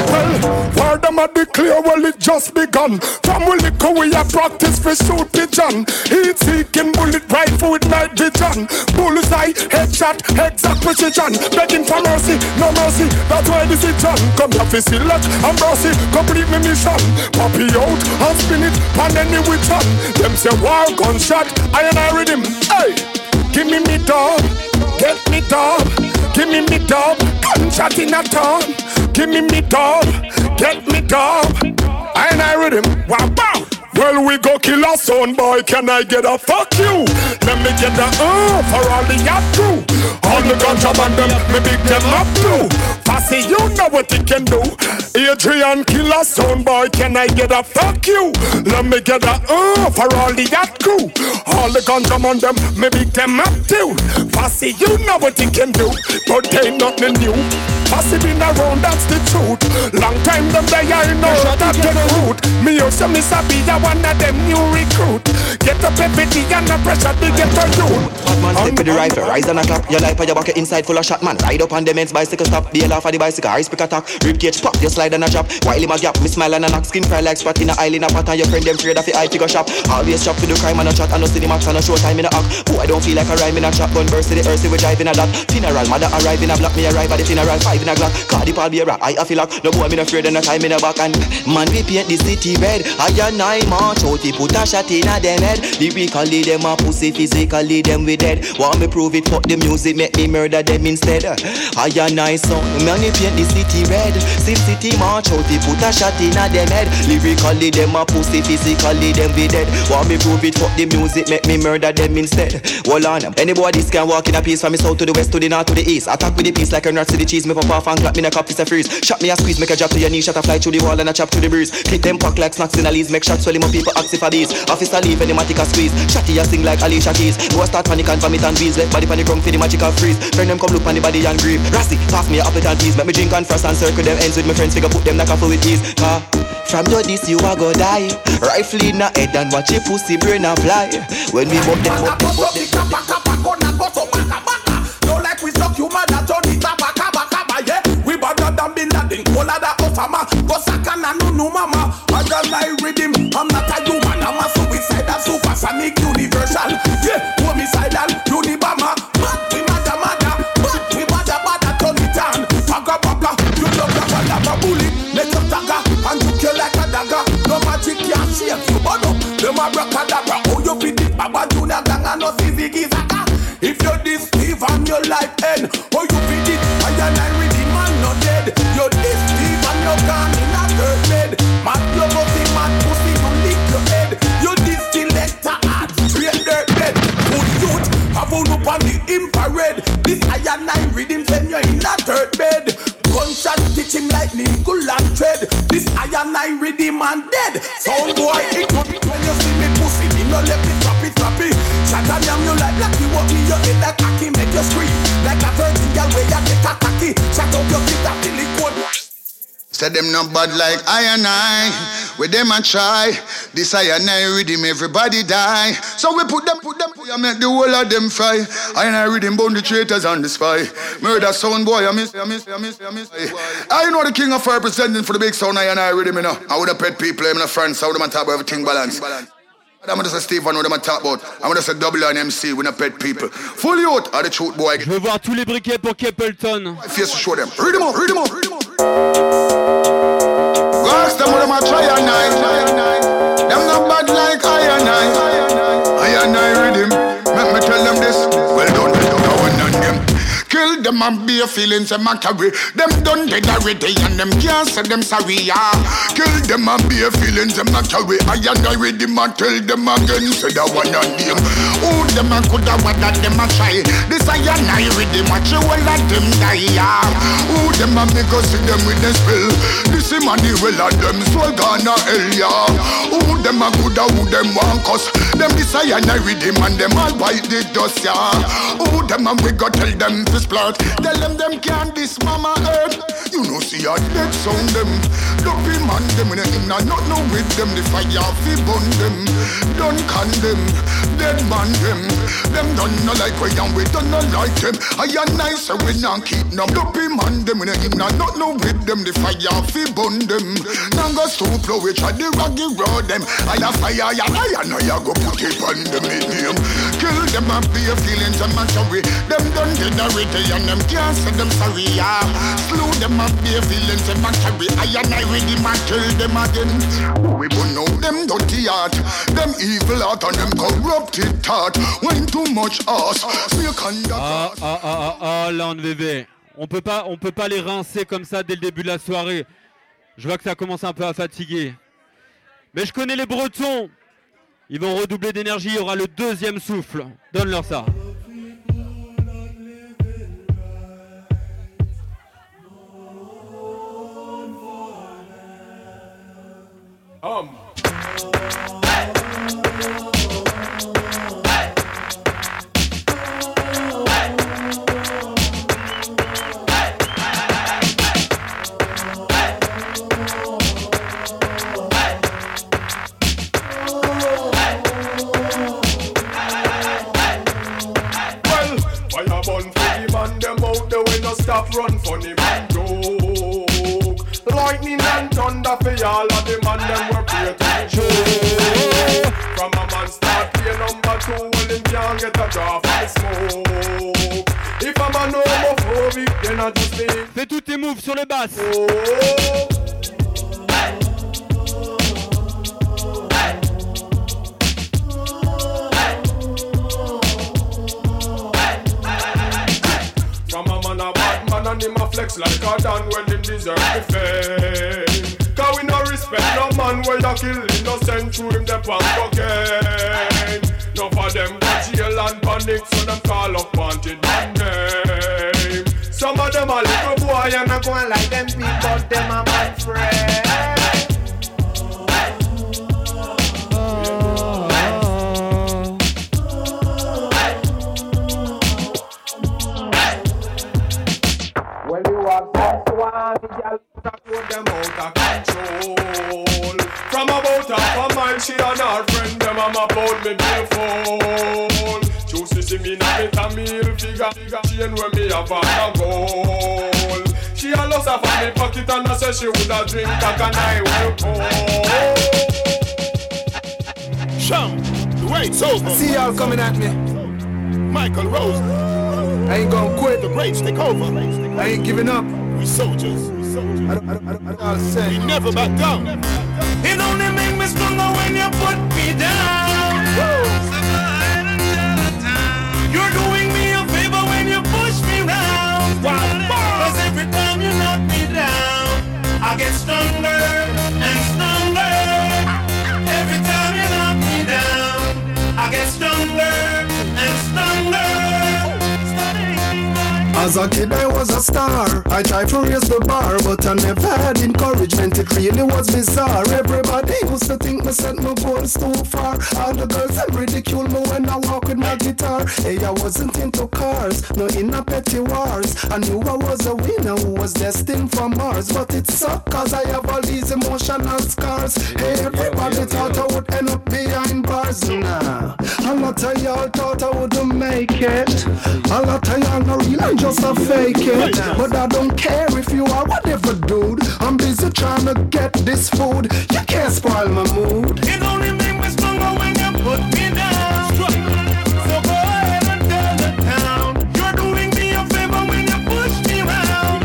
them a declare, well it just begun. From we liquor we a practice for shoot pigeon. Heat seeking bullet rifle with night vision. Bullseye, headshot, exact precision. Begging for mercy, no mercy. That's why this is done. Come here for and mercy, complete me mission. Poppy out and spin it, and any which one. Them say war gunshot, I and I him. Hey, give me me dog, get me dog. Give me me dog, gunshot in a town. Give me me dog, get me. I and I rhythm, wow, wow. Well, we go kill a son boy. Can I get a fuck you? Let me get a uh for all the yacht crew. All the contraband them, me big them up too. Fussy, you know what he can do. Adrian kill a son boy. Can I get a fuck you? Let me get a uh for all the yacht crew. All the contraband them, me big them up too. Fussy, you know what he can do. But ain't nothing new. Fussy been around, that's the truth. Long time them they I know that get root. Me also miss a be a one of them new recruit. Get up every day and the pressure to get a youth. Man, step with the rifle, rise and a clap. Your life on your bucket inside full of shot, man. Ride up on the men's bicycle, stop. Bail off of the bicycle, ice pick attack. Rib cage pop, you slide and a drop. While him a gap, me smile and a knock. Skin fry like spot in a island, a pot and your friend them afraid of the eye figure shop. Always shop for the crime and a chat. And no cinemax and a show time in a act. Oh, I don't feel like a rhyme in a trap. Gun burst to the earth, we driving a lot. Funeral, mother arrive in a block. Me arrive at the funeral, five in a glock. Cardi Paul be a rock, I a feel like no boy me no afraid and no time in a back. And man, we paint the city red. I and I march out, he put a shot in a them head. Lyrically, them a pussy, physically, them we dead. Want me prove it, fuck the music, make me murder them instead. I and I song, man, we paint the city red. Sim City march out, he put a shot in a them head. Lyrically, them a pussy, physically, them we dead. Want me prove it, fuck the music, make me murder them instead. Hold on, anybody can walk in a piece from the south to the west to the north to the east. Attack with the piece like a rat to the cheese, me pop off and clap me in a cup, it's a freeze. Shot me a squeeze, make a drop to your knee, shot a fly through the wall and a chop to the breeze. Click them pack like snacks in a leaves, make shots swell him up, people ask for these. Officer leave, any matic a squeeze. Shotty a sing like Alicia Keys. No a start panic and vomit and bees, left body panic run for the magical freeze. Friend them come look on the body and grieve. Rassy, pass me a appetite tease, make me drink and frost and circle them ends with my friends, figure put them like a with ease. Car. From your this you a go die Rifle in a head and watch your pussy brain a fly When we bump them up, bump them No like we suck you mother turn it up Cola da Osama Go sakana no no mama. I got my rhythm I'm not a human I'm a suicidal supersonic universal. Yeah homicidal unibama. Mad we mada mada Mad we mada mada turn it on. Paga paga You love the bada ba bully. Let your tagger And you kill like a dagger. No magic can shake you but no Them a bracadabra Oh you fit it Baba Junior gang and no Ziggy Zaga If you're this Steve and your life end Oh you fit it I and I In a third bed Mad mad pussy you lick your head. You straight bed. Up on the infrared. This I and I rhythm send you in a third bed. Gunshot stitch him like and thread This I and I rhythm and dead. Sound boy when you see me pussy no let drop it drop it. Shot like blacky your head like Make you scream. Like a virgin girl where you get a cocky. Shut up your feet that Say them not bad like I and I. With them I try. This I and I rhythm, everybody die. So we put them, put them, put them, make the whole of them fry. I and I rhythm, bone the traitors and the spy. Murder sound boy, I miss, I miss, I miss, I miss. I know the king of fire presenting for the big sound I and I rhythm, you know. I would have pet people, I'm in France, I would have talk about everything balance. I'm gonna say Stephen, what am I talk about? I'm gonna say double and MC, we not pet people. Fully out, are the truth boy. Je veux voir tous les briquets pour Capleton. Face to show them. Read them out, read them out, read them out. Ask them what them a try and I. Them not bad like I and I. I and I rhythm. Kill them and be a feelings them a carry. Them done dead already and them can't say them sorry. Yeah. Kill them and be a feelings them a carry. I and I rhythm and tell them again. Say that one on them. Who them a coulda what that them a try. This I and I rhythm watch you all of them die. Yeah. Who them a make us see them with the spell. This him and the well of them soul gonna hell. Yeah. Who them a good a who them want cuss. Them I and I read them and them all bite the dust, yeah. Who them and we go tell them to splurt. Tell them them can't this mama earth. You know see a dead sound them. Dopey man them in a him not no with them. The fire fi burn them. Don't condemn. Dead man them. Them done no like we and we done no like them. I and nice so we not keep no dopey man them in a him not no with them. The fire fi burn them. Nanga so flow we try the raggy road them. I a fire I know ya go put it on the medium. Kill them and be a feelings and man sorry. Them done dead already and them can't say them sorry yeah. Slew them and be a feelings and man sorry. I and I ready man kill them again. We will know them dirty heart, them evil heart and them corrupted thought. When too much us, snake and the Ah ah ah ah ah Land bébé. On peut pas on peut pas les rincer comme ça dès le début de la soirée. Je vois que ça commence un peu à fatiguer. Mais je connais les Bretons. Ils vont redoubler d'énergie, il y aura le deuxième souffle. Donne-leur ça. When stop run funny man joke. Lightning and thunder for all of the man them were pray to show. From a man start play number two, well him can't get a draw for smoke. If I'm a man homophobic, then I just be. Fais tous tes moves sur les basses. From oh. Him a flex like a dan when him deserve the fame. Cause we no respect no man where you kill innocent through him the pan cocaine. No for them go jail and panic so them call up wanted man name. Some of them a little boy and a going like them but them a my friend. When you have sex one, the girl put them out of control. From about half a mile, she and her friend them am about me beautiful. Choose to see me now, it a meal figure, figure chain when me have a gold. She a lost her from me pocket and I say she woulda drink cock and I will pour. Sham, the wait's over. See y'all coming at me. Michael Rose. I ain't gonna quit. The greats take over. I ain't giving up. We soldiers. We soldiers. I don't, I don't, I don't, I don't say. We never back down. It only make me stronger when you put me down. You're doing me a favor when you push me round. Cause every time you knock me down, I get stronger As a kid I was a star. I tried to raise the bar But I never had encouragement. It really was bizarre. Everybody used to think me set my goals too far. All the girls them ridicule me when I walk with my guitar. Hey I wasn't into cars No in a petty wars. I knew I was a winner Who was destined for Mars. But it sucked cause I have all these emotional scars. Hey everybody thought I would end up behind bars. Nah A lot of y'all thought I wouldn't make it. A lot of y'all no real I'm just a fake it But I don't care if you are whatever dude I'm busy trying to get this food You can't spoil my mood It only make me stronger when you put me down. So go ahead and tell the town. You're doing me a favor when you push me round.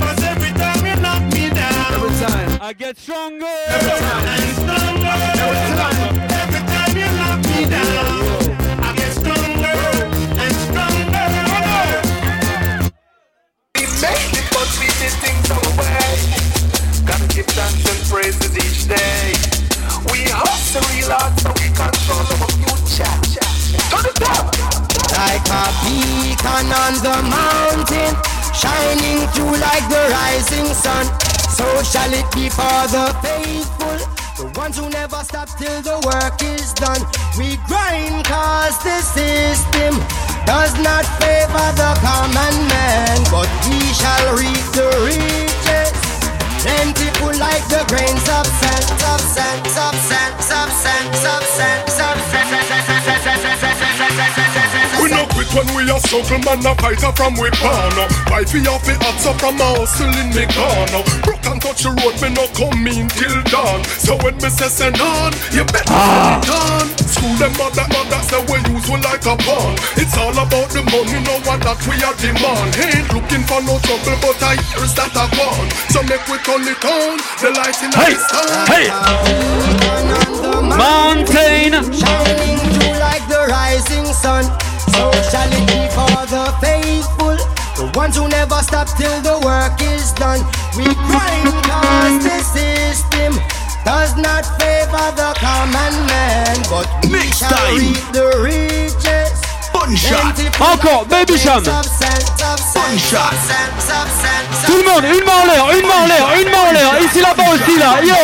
Cause every time you knock me down, Every time I get stronger. every time and stronger. Every time, We did things. Gotta give thanks and praises each day. We hustle real hard we control our future. Turn it up. Like a beacon on the mountain, shining through like the rising sun. So shall it be for the faithful The ones who never stop till the work is done. We grind cause the system does not favor the common man, but we shall reap the riches. Plentiful like the grains of sand, of sand, of sand, of sand, of sand, of We no quit when we a struggle, man, a fighter from we corner. Fight for your feet, up from a hustle in me corner. Broke and touch the road, me no come in till dawn. So when me say send on, you better Ah. send it on. School them mother, mother say we use we like a pawn. It's all about the money, no one that we are demand. Ain't looking for no trouble, but I hear that a gone. So make we turn it on, the light in Hey, the town. hey. Mountain. Shining through like the rising sun. So shall it be for the faithful. The ones who never stop till the work is done. We grind cause the system does not favor the common man. But we Mix shall time. reap the riches. Gunshot. Encore, Baby Cham. Gunshot. Tout le monde, une main en l'air, une main en l'air, une main en l'air. Ici là-bas aussi là. Yo.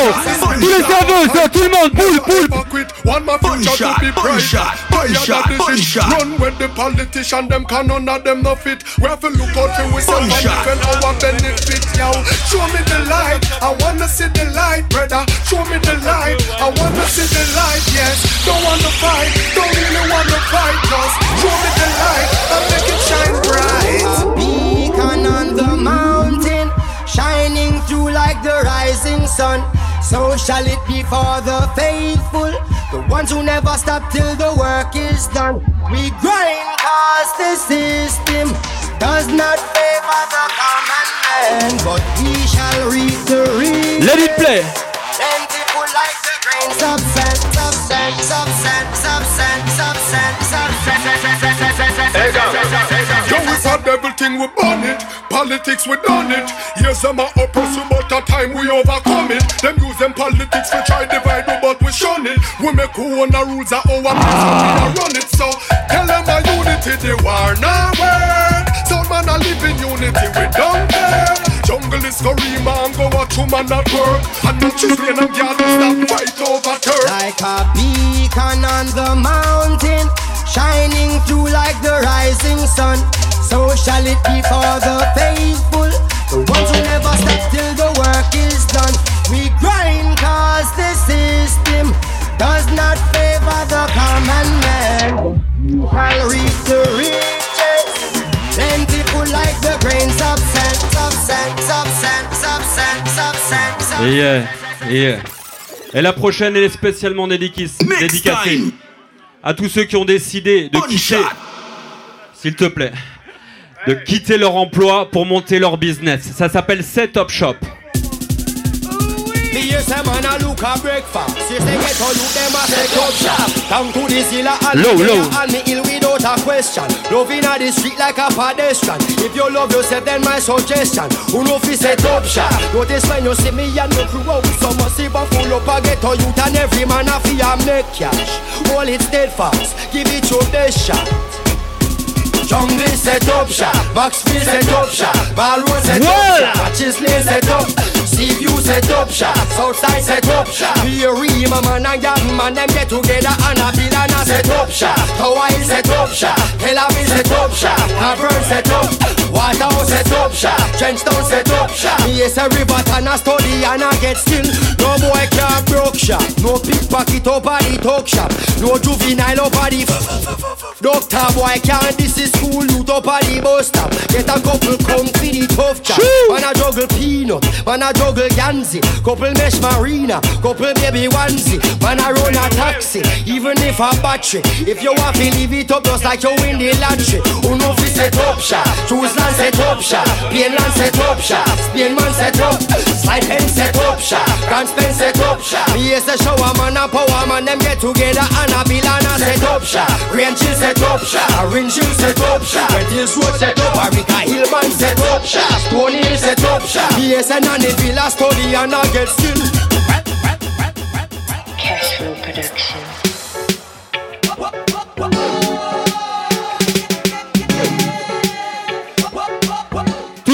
Tous les serveurs, tout le monde, boule, boule. One my future shot, to be bright. shot, Higher bun than shot, punch-shot. Run when the politician them can none of them no fit. We have to look out for we and defend our benefit, yo. Show me the light, I wanna see the light, brother. Show me the light, I wanna see the light, yes. Don't wanna fight, don't really wanna fight, just show me the light and make it shine bright. beacon on the mountain, shining through like the rising sun. So shall it be for the faithful, the ones who never stop till the work is done. We grind cause the system does not favor the common man, but we shall reap the reap. Let it play. Plentiful like we had everything, we burn it. Politics, we done it. Yes, I'm a oppressor, but at time we overcome it. Them use them politics to try divide, we, but we shun it. We make who own the rules of our place, we a run it. So tell them a unity, they war not work. Some man a live in unity, we don't care. Jungle is Karima and go watch woman at work. And not children and girls stop fight over turf. Like a beacon on the mountain, shining through like the rising sun. So shall it be for the faithful, the ones who never stop till the work is done. We grind cause the system does not favor the common man. Shall reap the riches, plentiful like the grains of sand, sand, of Et yeah, et yeah. Et la prochaine, elle est spécialement dédicacée à tous ceux qui ont décidé de quitter, s'il te plaît, de quitter leur emploi pour monter leur business. Ça s'appelle Setup Shop. Low, low. and me ill without a question. Loving a the street like a pedestrian. If you love yourself, then my suggestion. Who know fi set up shop? Notice when you see me and me crew out some massive and full up a ghetto youth and every man a fi make cash. Hold it steadfast, give it your best shot. Jungle set up shop, Maxfield set up shop, Ballroom set Well. up shop, Chisley set up, Seaview set up shop, Southside set up shop. My man and young man them get together and a bill set up shop. Hill set up shop, Tel Aviv set up shop, Havern set up, Waterhouse set up shop, Trenchtown set up shop. Yes, a river and a study and a get still. No boy can't broke shop, no pickpocket at the talk shop, no juvenile at the Doctor boy can't this is school youth at the bus stop. Get a couple come for the tough chap. Man a juggle peanut, man a juggle Yanzi. Couple mesh marina, couple baby onesie. Man a run a taxi, even if a battery. If you want to leave it up just like you win the lottery. Who know fi set up shop? Choose land set up shop. Plain land set up shop. Spain man set up. Slide pen set up shop. Grants Pen set up shop. Me is a shower man and power man. Them get together and a bill and a set up shop. Rain chill set up shop. Orange Hill set up shop. Red Hills Road set up. Arica Hillman set up shop. Stone Hill set up shop. PSN and the Villa study and I get skill. Cashflow Production.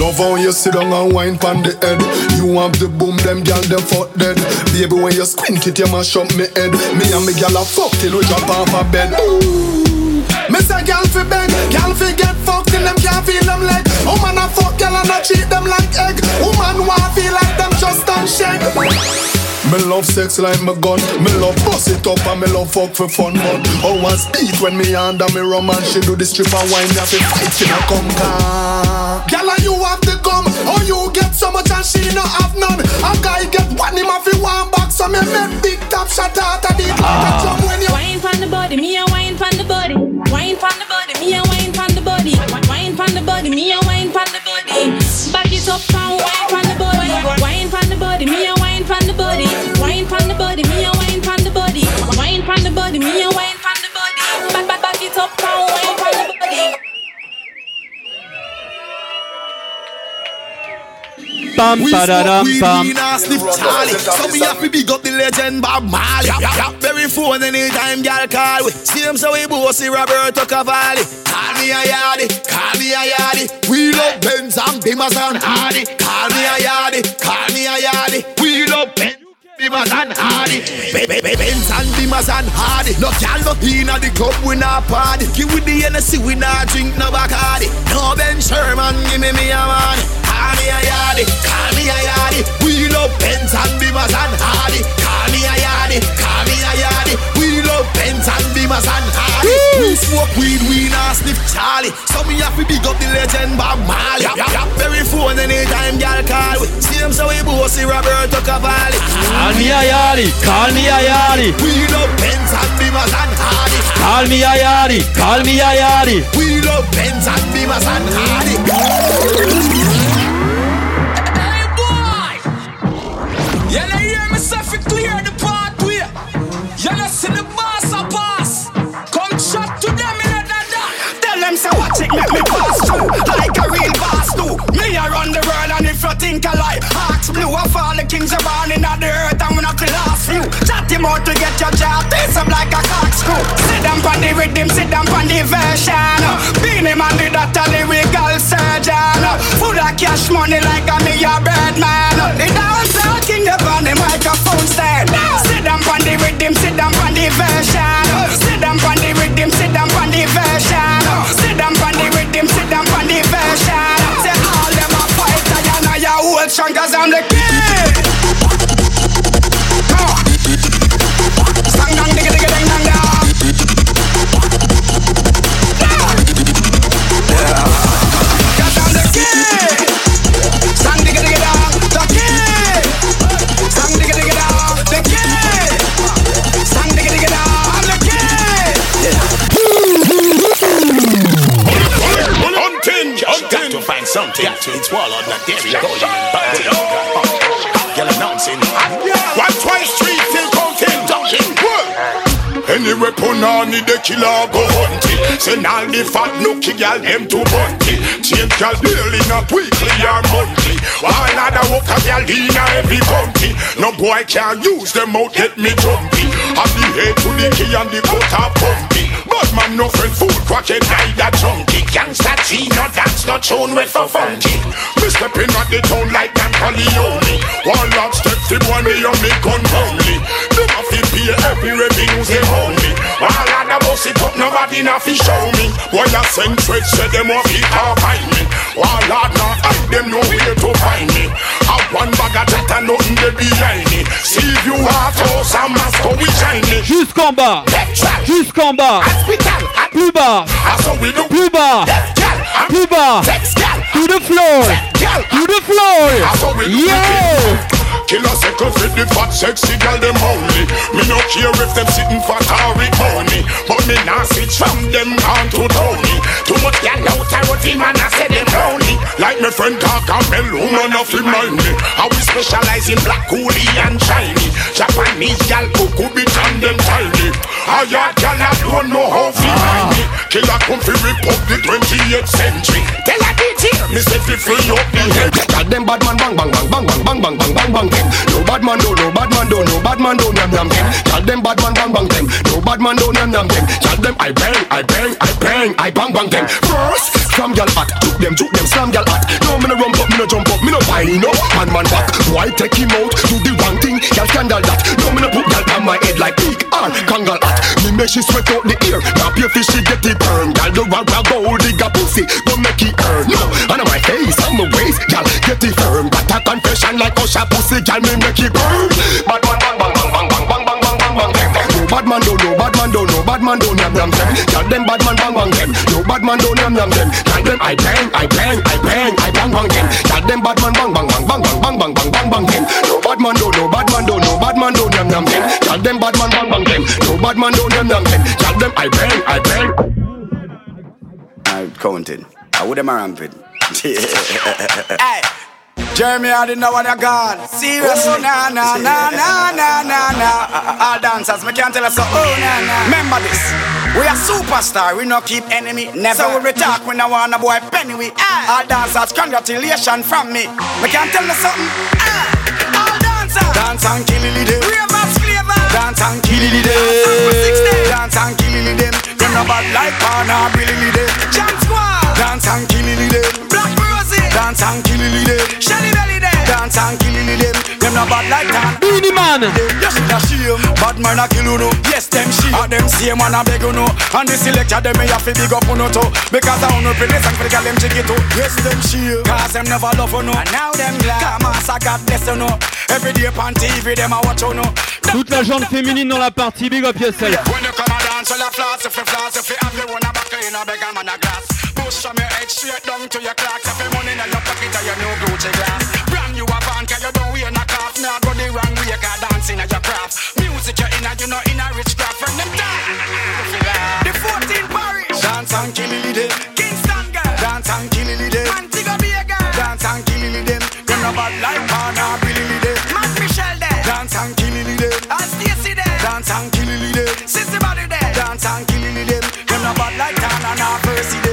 Love how you sit down and wine pan the head. You have the boom, them gal them fuck dead. Baby, when you squint it, you mash up me head. Me and me gal a fuck till we drop off a bed. Ooh. Me say gal fi beg, gal fi get fucked till them can't feel them leg. Woman a fuck gal and a treat them like egg. Woman wanna feel like them just don't shake. Me love sex like my gun. Me love bust it up and me love fuck for fun. But oh, one speed when me under me rum and she do the strip and wine. Me have to fight in a come car. Girl, and you have the gum. Oh, you get so much and she no have none. A guy get one him off in one box. So me make big top shot out of the ah. drum when you wine pan the body. Me a Pam, padadam, pam. Charlie. So we have to big up the legend Bob Marley. Very phone anytime y'all call we. Same so we bossy Roberto Cavalli. Call me a yardie, call me a yardie. We love Benz and Beamers and Hardy. Call me a yardie, call me a yardie. Beamers and Hardy. Be- be- be- Benz and Beamers and Hardy. No gal no inna the club we not party. Give with the Hennessy we not drink no Bacardi. No Ben Sherman give me me a money. Call me a yardie, call me a yardie. We love Benz and Beamers and Hardy. Call me a yardie, call Benz and Beamers and Hardy We smoke weed, we not sniff Charlie. So me have to big up the legend Bob Marley. Yap, yap, Very phone anytime gal call we. Same so we bossy Roberto Cavalli. Call me a yardie, call me a yardie. We love Benz and Beamers and Hardy Call me a yardie, call me a yardie. We love Benz and Beamers and Hardy make me pass through Like a real boss do. Me a run the world and if you think I lie Ask blue of all the kings are born in the earth And we not the last few Chat him out to get your job This up like a corkscrew Sit down on the rhythm, sit down on the version. Bean him and do that a lyrical surgeon. Full of cash money like me a bird man The dancehall king up on the microphone stand. Sit down on the rhythm, sit down on the version. Sit down on the rhythm, sit down on the version. Sit down on Ya hunting. Got to find something to eat swallowed, not there we go. You. Girl announcing. One, twice, three, still counting. Dunking. Anyway, punani the killer go hunting. Send all the fat nookie gal them to bunty. Change gal daily, not weekly or monthly. While other a gal in every county. No boy can use them out, get me jumpy. Have the head to the key and the butter pumpy. But man, no friend, food, crackhead, neither junkie. Gangsta G, no dance, no tune with for funky. Me stepping at the town like Don Corleone. One love step, the money on me gun only. Them a fi pay every revenue they owe me. I da bust it up, nobody na fi show me. Boy, I send threats, say them off it can't find me. While I not hide them know where to find me. Have one bag of chat and nothing they behind me. See if you have house and mask, we shiny. Jusqu'en bas, jusqu'en bas, plus bas, plus bas, plus bas, to the floor, to the floor, yo! Killer second fit the fat sexy girl them only. Me no care if them sitting fat or with money. But me nah switch from them on to Tony. Too much gal out I would feel man I say them lonely Like my friend Kaka Mel woman of remind me. How we specialize in black coolie and shiny. Japanese gal cook bit and them tiny. A yard gal I don't know how to find me. Killer come fi rip up the 28th century. Tell Me say fi free up the head. Tell them bad man bang bang bang bang bang bang bang bang bang bang them. No bad man do, no bad man do, no bad man do, yam yam them. Tell them bad man bang bang them. No bad man do, yam yam them. Tell them I bang, I bang, I bang, I bang bang them. First, slam gal hot, juke them, juke them, slam gal hot. No me no rump up, me no jump up, me no whine up. Man man back, why take him out? Do the wrong thing, gal scandal that. No me no put gal on my head like pig or kangal hat. Me make she sweat out the ear. Now pay fish she get it burn. Gal do rag rag gold digga pussy, go make it earn. No, and on my face, on my waist, gal get it firm. Got a confession like Usher pussy, gal me make it burn. Bad man bang bang bang bang bang bang bang bang bang bang. No bad man do, no bad man do, no bad man do, yam yam them. Gal them bad man bang bang them. No bad man do, yam yam them. Gal them I bang, I bang, I bang, I bang bang them. Gal them bad man bang bang bang bang bang bang bang bang bang bang them. No bad man do, no bad man do, no bad man do, yam yam them. Gal them bad man bang bang them. No bad man do, yam yam them. Gal them I bang, I bang. I counting. I would them a Hey, Jeremy, I didn't know what I got. Serious, oh, nah, nah, nah, nah, nah, nah, nah. All dancers, me can't tell us so. Oh, nah, nah. Remember this. We are superstar, we no keep enemy, never. So we talk, we no want a boy penny we. All dancers, congratulations from me. Me can't tell you something. Ah, all dancers. Dance and kill it, them. Ravers Clavers. Dance and kill it, them. Dance and kill it, them. Them no bad like Pana, Billy, them. Jam squad. Dance and kill it, them. Dance and kill it, them. Shelly Belly, them. Dance and kill it, them. Them no bad like Tan. Beanie Man. You should have shame. Bad man a kill you no. Yes, them shame. And them same man a beg you no. And the selector them me have to big up on too. Because I wanna play this song for the girl them chick it too. Yes, them shame. Cause them never love you no. And now them glad. Come on, God bless you no. Every day on TV them a watch you no. Toute la jante féminine dans la partie, big up yourself. When you come a dance, well a floss, if you floss, if you have your own a back in a beg a man a glass. Push from your head straight down to your clocks. Your pocket or your new Gucci glass. Brand you a van, cause you don't wear no calf. Now go the wrong way, cause dancing at your craft. Music you in a, you know in a rich craft. From them down. The 14 parish. Dance and kill it, them. Kingston girl. Dance and kill it, eh? them. Antigua girl. Dance and kill it, eh? them. Them no bad like Pana, Billy, them. Matt Michelle there. Dance and kill it. And Stacy there. Dance and kill it. Sissy body there. Dance and kill it, them. Them no bad like Tana, Percy them.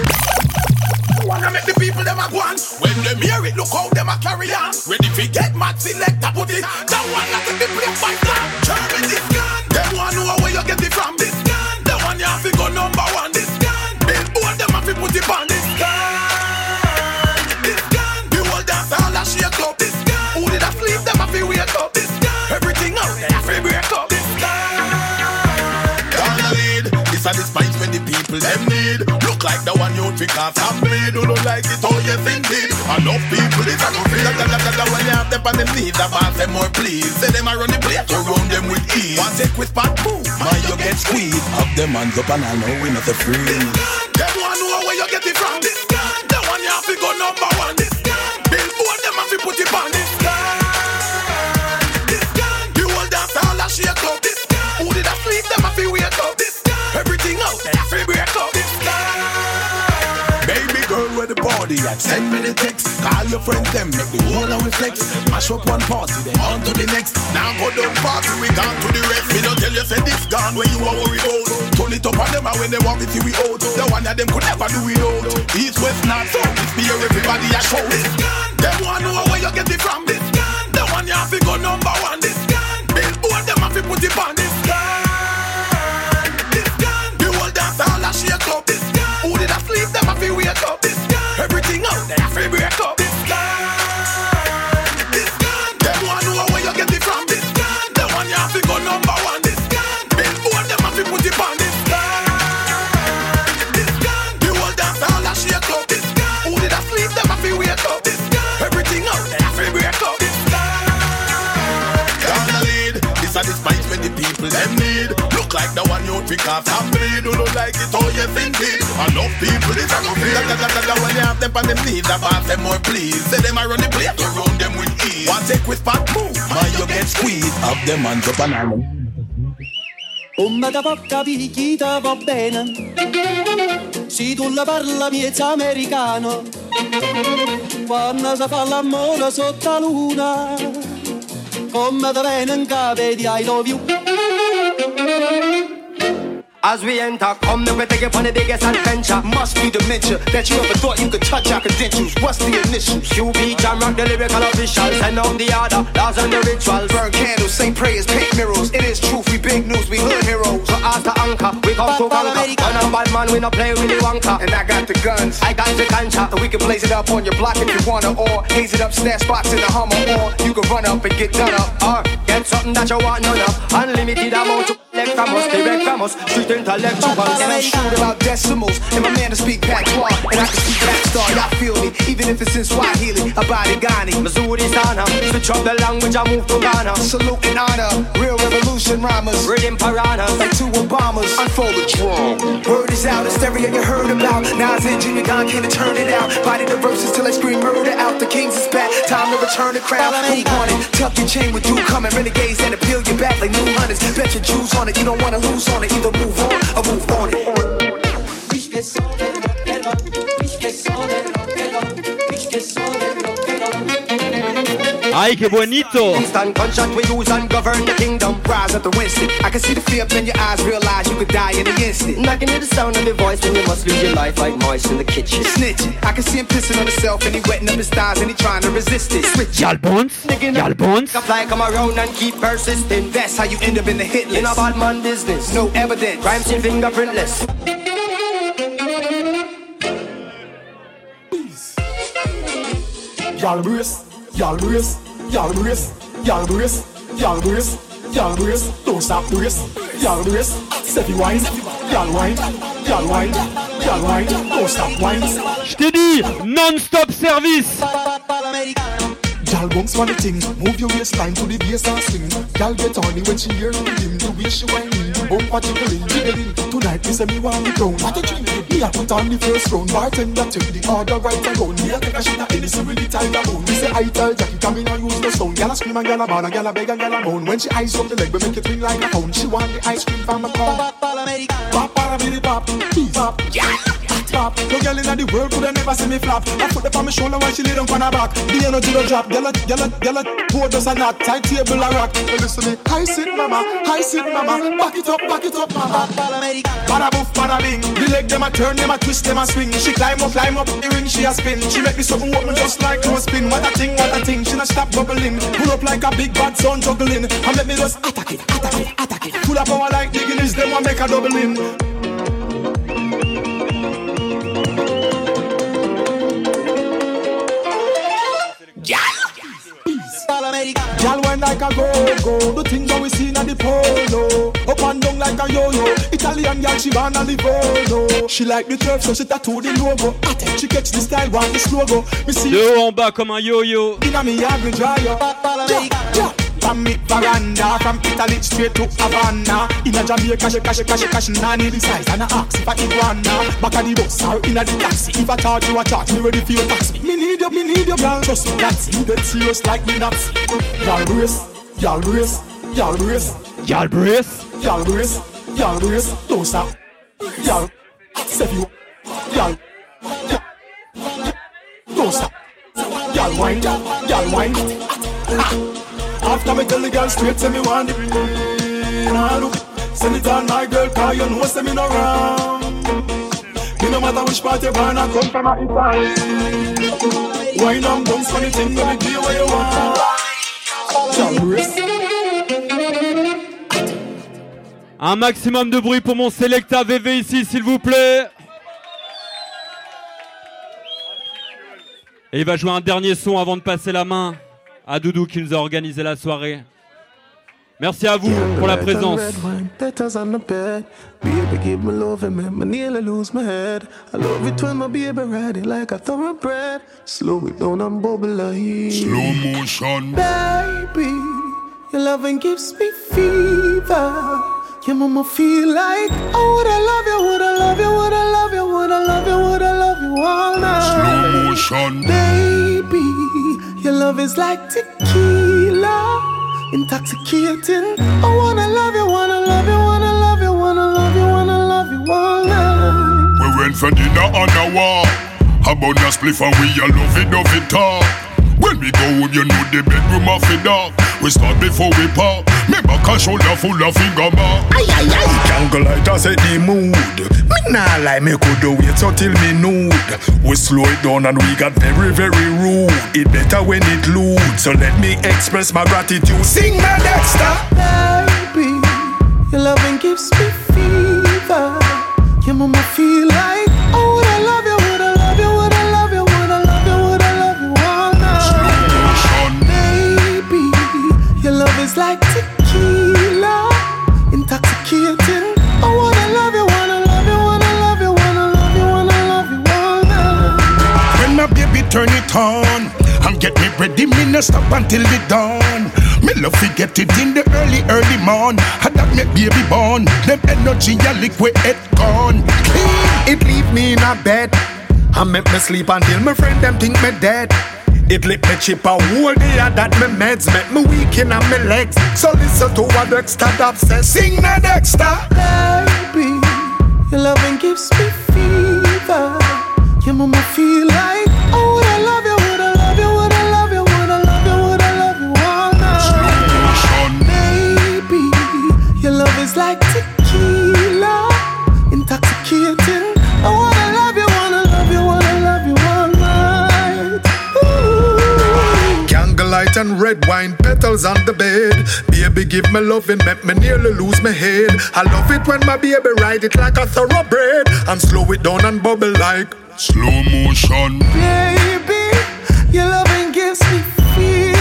Wanna make the people them a go on. When them hear it, look how them a carry on. Ready fi get mad, select a put it That one not take the play by plan German this gun Them one know where you get it from. This gun The one you have to go number one. This gun Billboard them have to put it on. This gun This gun The whole dance all a shake up This gun Who did I sleep, them have to wake up. This gun Everything out there have to break up. This gun Down the lead. This a the spice when the people them need Look like the one you pick off and bleed Who don't like it, oh, indeed Enough people is a go feel that, that, that, that When you have them on them knees, I pass them more please. Say them a run the place, you run them with ease. One take with spot, boom, man you get squeezed. Have them hands up and I know we not free. Them one know where you get it from. This gun, the one you have to go number one. This gun, billboard them have to put it on girl, where the body? Send me the text. Call your friends, them make the whole of flex. Mash up one party, then on to the next. Now go down party, we gone to the rest. Me don't tell you, say this gone where you are worried about. Turn it up on them, and when they want it, we out. The one of them could never do it out. East, west, north, south. This beer, everybody a show. This gun, them one know where you get it from. This gun, the one you have to go number one. This gun, billboard them have to put it on. This the one you pick off and bleed. Who don't like it? Yes indeed. Enough people is a go feel that, that, that, that when you have them on them knees. I pass them more please. Say them I run the place, you run them with ease. One take with spot move, man you get squeezed. Have them hands up and arm. Come da porca picchita va bene Se tu la parla miezza americano Quando si fa l'amore sotto la luna Come da bene in capo di I love you As we enter, come then we take it on the biggest adventure. Must be dementia that you ever thought you could touch our credentials. What's the initials? QB Jam Rock, the lyrical official. And on the other, laws and the rituals. Burn candles, say prayers, paint mirrors. It is truth, we big news, we hood heroes. So after anchor, we come to conquer. On a bad man, we no play Willy Wonka. And I got the guns, I got the ganja. And we can blaze it up on your block if you wanna, or haze it up, stash spots in the Hummer, or you can run up and get done up. Or get something that you want none of. Unlimited amount to collect from us, direct from us, street intellectuals. And I'm shrewd about decimals, and my man to speak patois. And I can speak black star, y'all feel me, even if it's in Swahili, habari gani. mzuri sana, switch up the language, I move to Ghana. Salute and honor, real revolution rhymers. Rhythm piranhas, like two Obamas. Unfold the drum. Word is out, hysteria you heard about. Nas and Junior Gong can't turn it out. Body the verses till I scream murder out. The kings is back, time to return the crown. Who want it? Tuck your chain with you coming. Renegades and appeal your back like new hunters. Bet your Jews on it, you don't wanna lose on it. Either move on or move on it. Ay, qué bonito. Instant gunshot we use and govern the kingdom. Rise up the Winston. I can see the fear in your eyes, realize you could die in an instant. And I can hear the sound of your voice when you must lose your life like mice in the kitchen. Snitching. I can see him pissing on himself and he wetting up his thighs and he trying to resist it. Switch. Y'all bones? Y'all bones? I Fly come around and keep persisting. That's how you end up in the hit list. In a bad man business. No evidence. Crime scene fingerprintless. Y'all brace, y'all brace, y'all brace, y'all brace, y'all brace, y'all brace, don't stop brace, y'all brace, Steffi wine, y'all wine, y'all wine, y'all wine, don't stop wine. Je t'ai dit, non-stop service. Y'all bounce on the thing, move your waistline to the bass and swing. Y'all get horny when she hear the rhythm, the way she whining, bumper jiggling, jiggling. Tonight me say me want me down, what a drink. Me a put on the first round, bartender take the order right around. Me a take a shot of Hennessy with the tiger bone. Me say I tell Jackie come in and use the sound. Gyal a scream and gyal a and gyal a beg and gyal a moan. When she ice up the leg, we make it ring like a phone. She want the ice cream from a cone. Pop, pop, pop, pop, pop, pop. No girl inna the world coulda never see me flap. I put up on my shoulder while she lay down on her back. The energy don't drop. A, a, gyal a, pour does a knot. Tight table a rock. Hey, listen me, high sit mama, high sit mama. Back it up, back it up mama. Bada boof, bada bing. The leg them a turn, them a twist, them a swing. She climb up, climb up the ring, she a spin. She make me something open just like no spin. What a thing, what a thing. She not stop bubbling. Pull up like a big bad sun juggling. And let me just attack it, attack it, attack it. Pull up power like the Guinness, them a make a double in. Y'all wine like a go-go The things that we seen at the polo. Up and down like a yo-yo. Italian girl, she born a Livorno She like the turf, so she tattoo the logo. Attack, she catch the style, want the slogan Me see De haut en bas comme un yo-yo. Inna me yard, me dry up Yeah, yeah from me veranda, from Italy straight to Havana. In a Jamaica, cash, cash, cash, nah need the size and a axe if I iguana. Back of the bus or in a the taxi. If I charge you a charge, me ready for your taxi. Me need you, me need you, girl. Trust me, that's you. Dead serious like me, that's Y'all brace, y'all brace, y'all brace, y'all brace, y'all brace, y'all brace. Don't stop, y'all. Step you, y'all. Don't stop, y'all wine, y'all wine. Ah. After me tell the girl straight, say me want the green. Ah, look, send it on my girl, cause you know say me no wrong. Me no matter which part you born, I come from a Italy. Wine and bounce funny thing, give you what you want. Brace. Un maximum de bruit pour mon Selecta VV ici, s'il vous plaît. Et il va jouer un dernier son avant de passer la main à Doudou qui nous a organisé la soirée. Merci à vous pour la présence. Letters on the bed. Baby, give me love and make me nearly lose my head. I love it when my baby ride it like a thoroughbred. Slow it down and bubble like Slow motion. Baby, your loving gives me fever. Your mama feel like I woulda love you, woulda love you, woulda love you, woulda love you, woulda love you all night. Slow motion. Baby, your love is like tequila, intoxicating. I wanna love you, wanna love you, wanna love you, wanna love you, wanna love you all night. We went for dinner on a walk. About a spliff and we a love it, love it talk. When we go good, you know the bedroom of the dark. We start before we park. Me back a shoulder full of finger mark. Aye, aye, aye. Jungle light a set the mood. Nah lie, me could do wait until me nude. We slow it down and we got very, very rude. It better when it lewd. So let me express my gratitude. Sing my Dexta. Baby, your loving gives me fever. Your mama feel like, oh, would I love you, would I love you, would I love you, would I love you, would I love you all night. Baby, your love is like turn it on and get me ready, me no stop until the dawn. Me love to get it in the early, early morn. And that make baby born. Them energy a liquid it gone. Clean. It leave me in a bed. I make me sleep until my friend them think me dead. It lick me chip a whole day of that me meds make me weak in my legs. So listen to what Dexta Daps says. Sing my Dexter. Baby, your loving gives me fever. Your mama feel like, red wine petals on the bed. Baby, give me loving, make me nearly lose my head. I love it when my baby ride it like a thoroughbred and slow it down and bubble like slow motion. Baby, your loving gives me fever.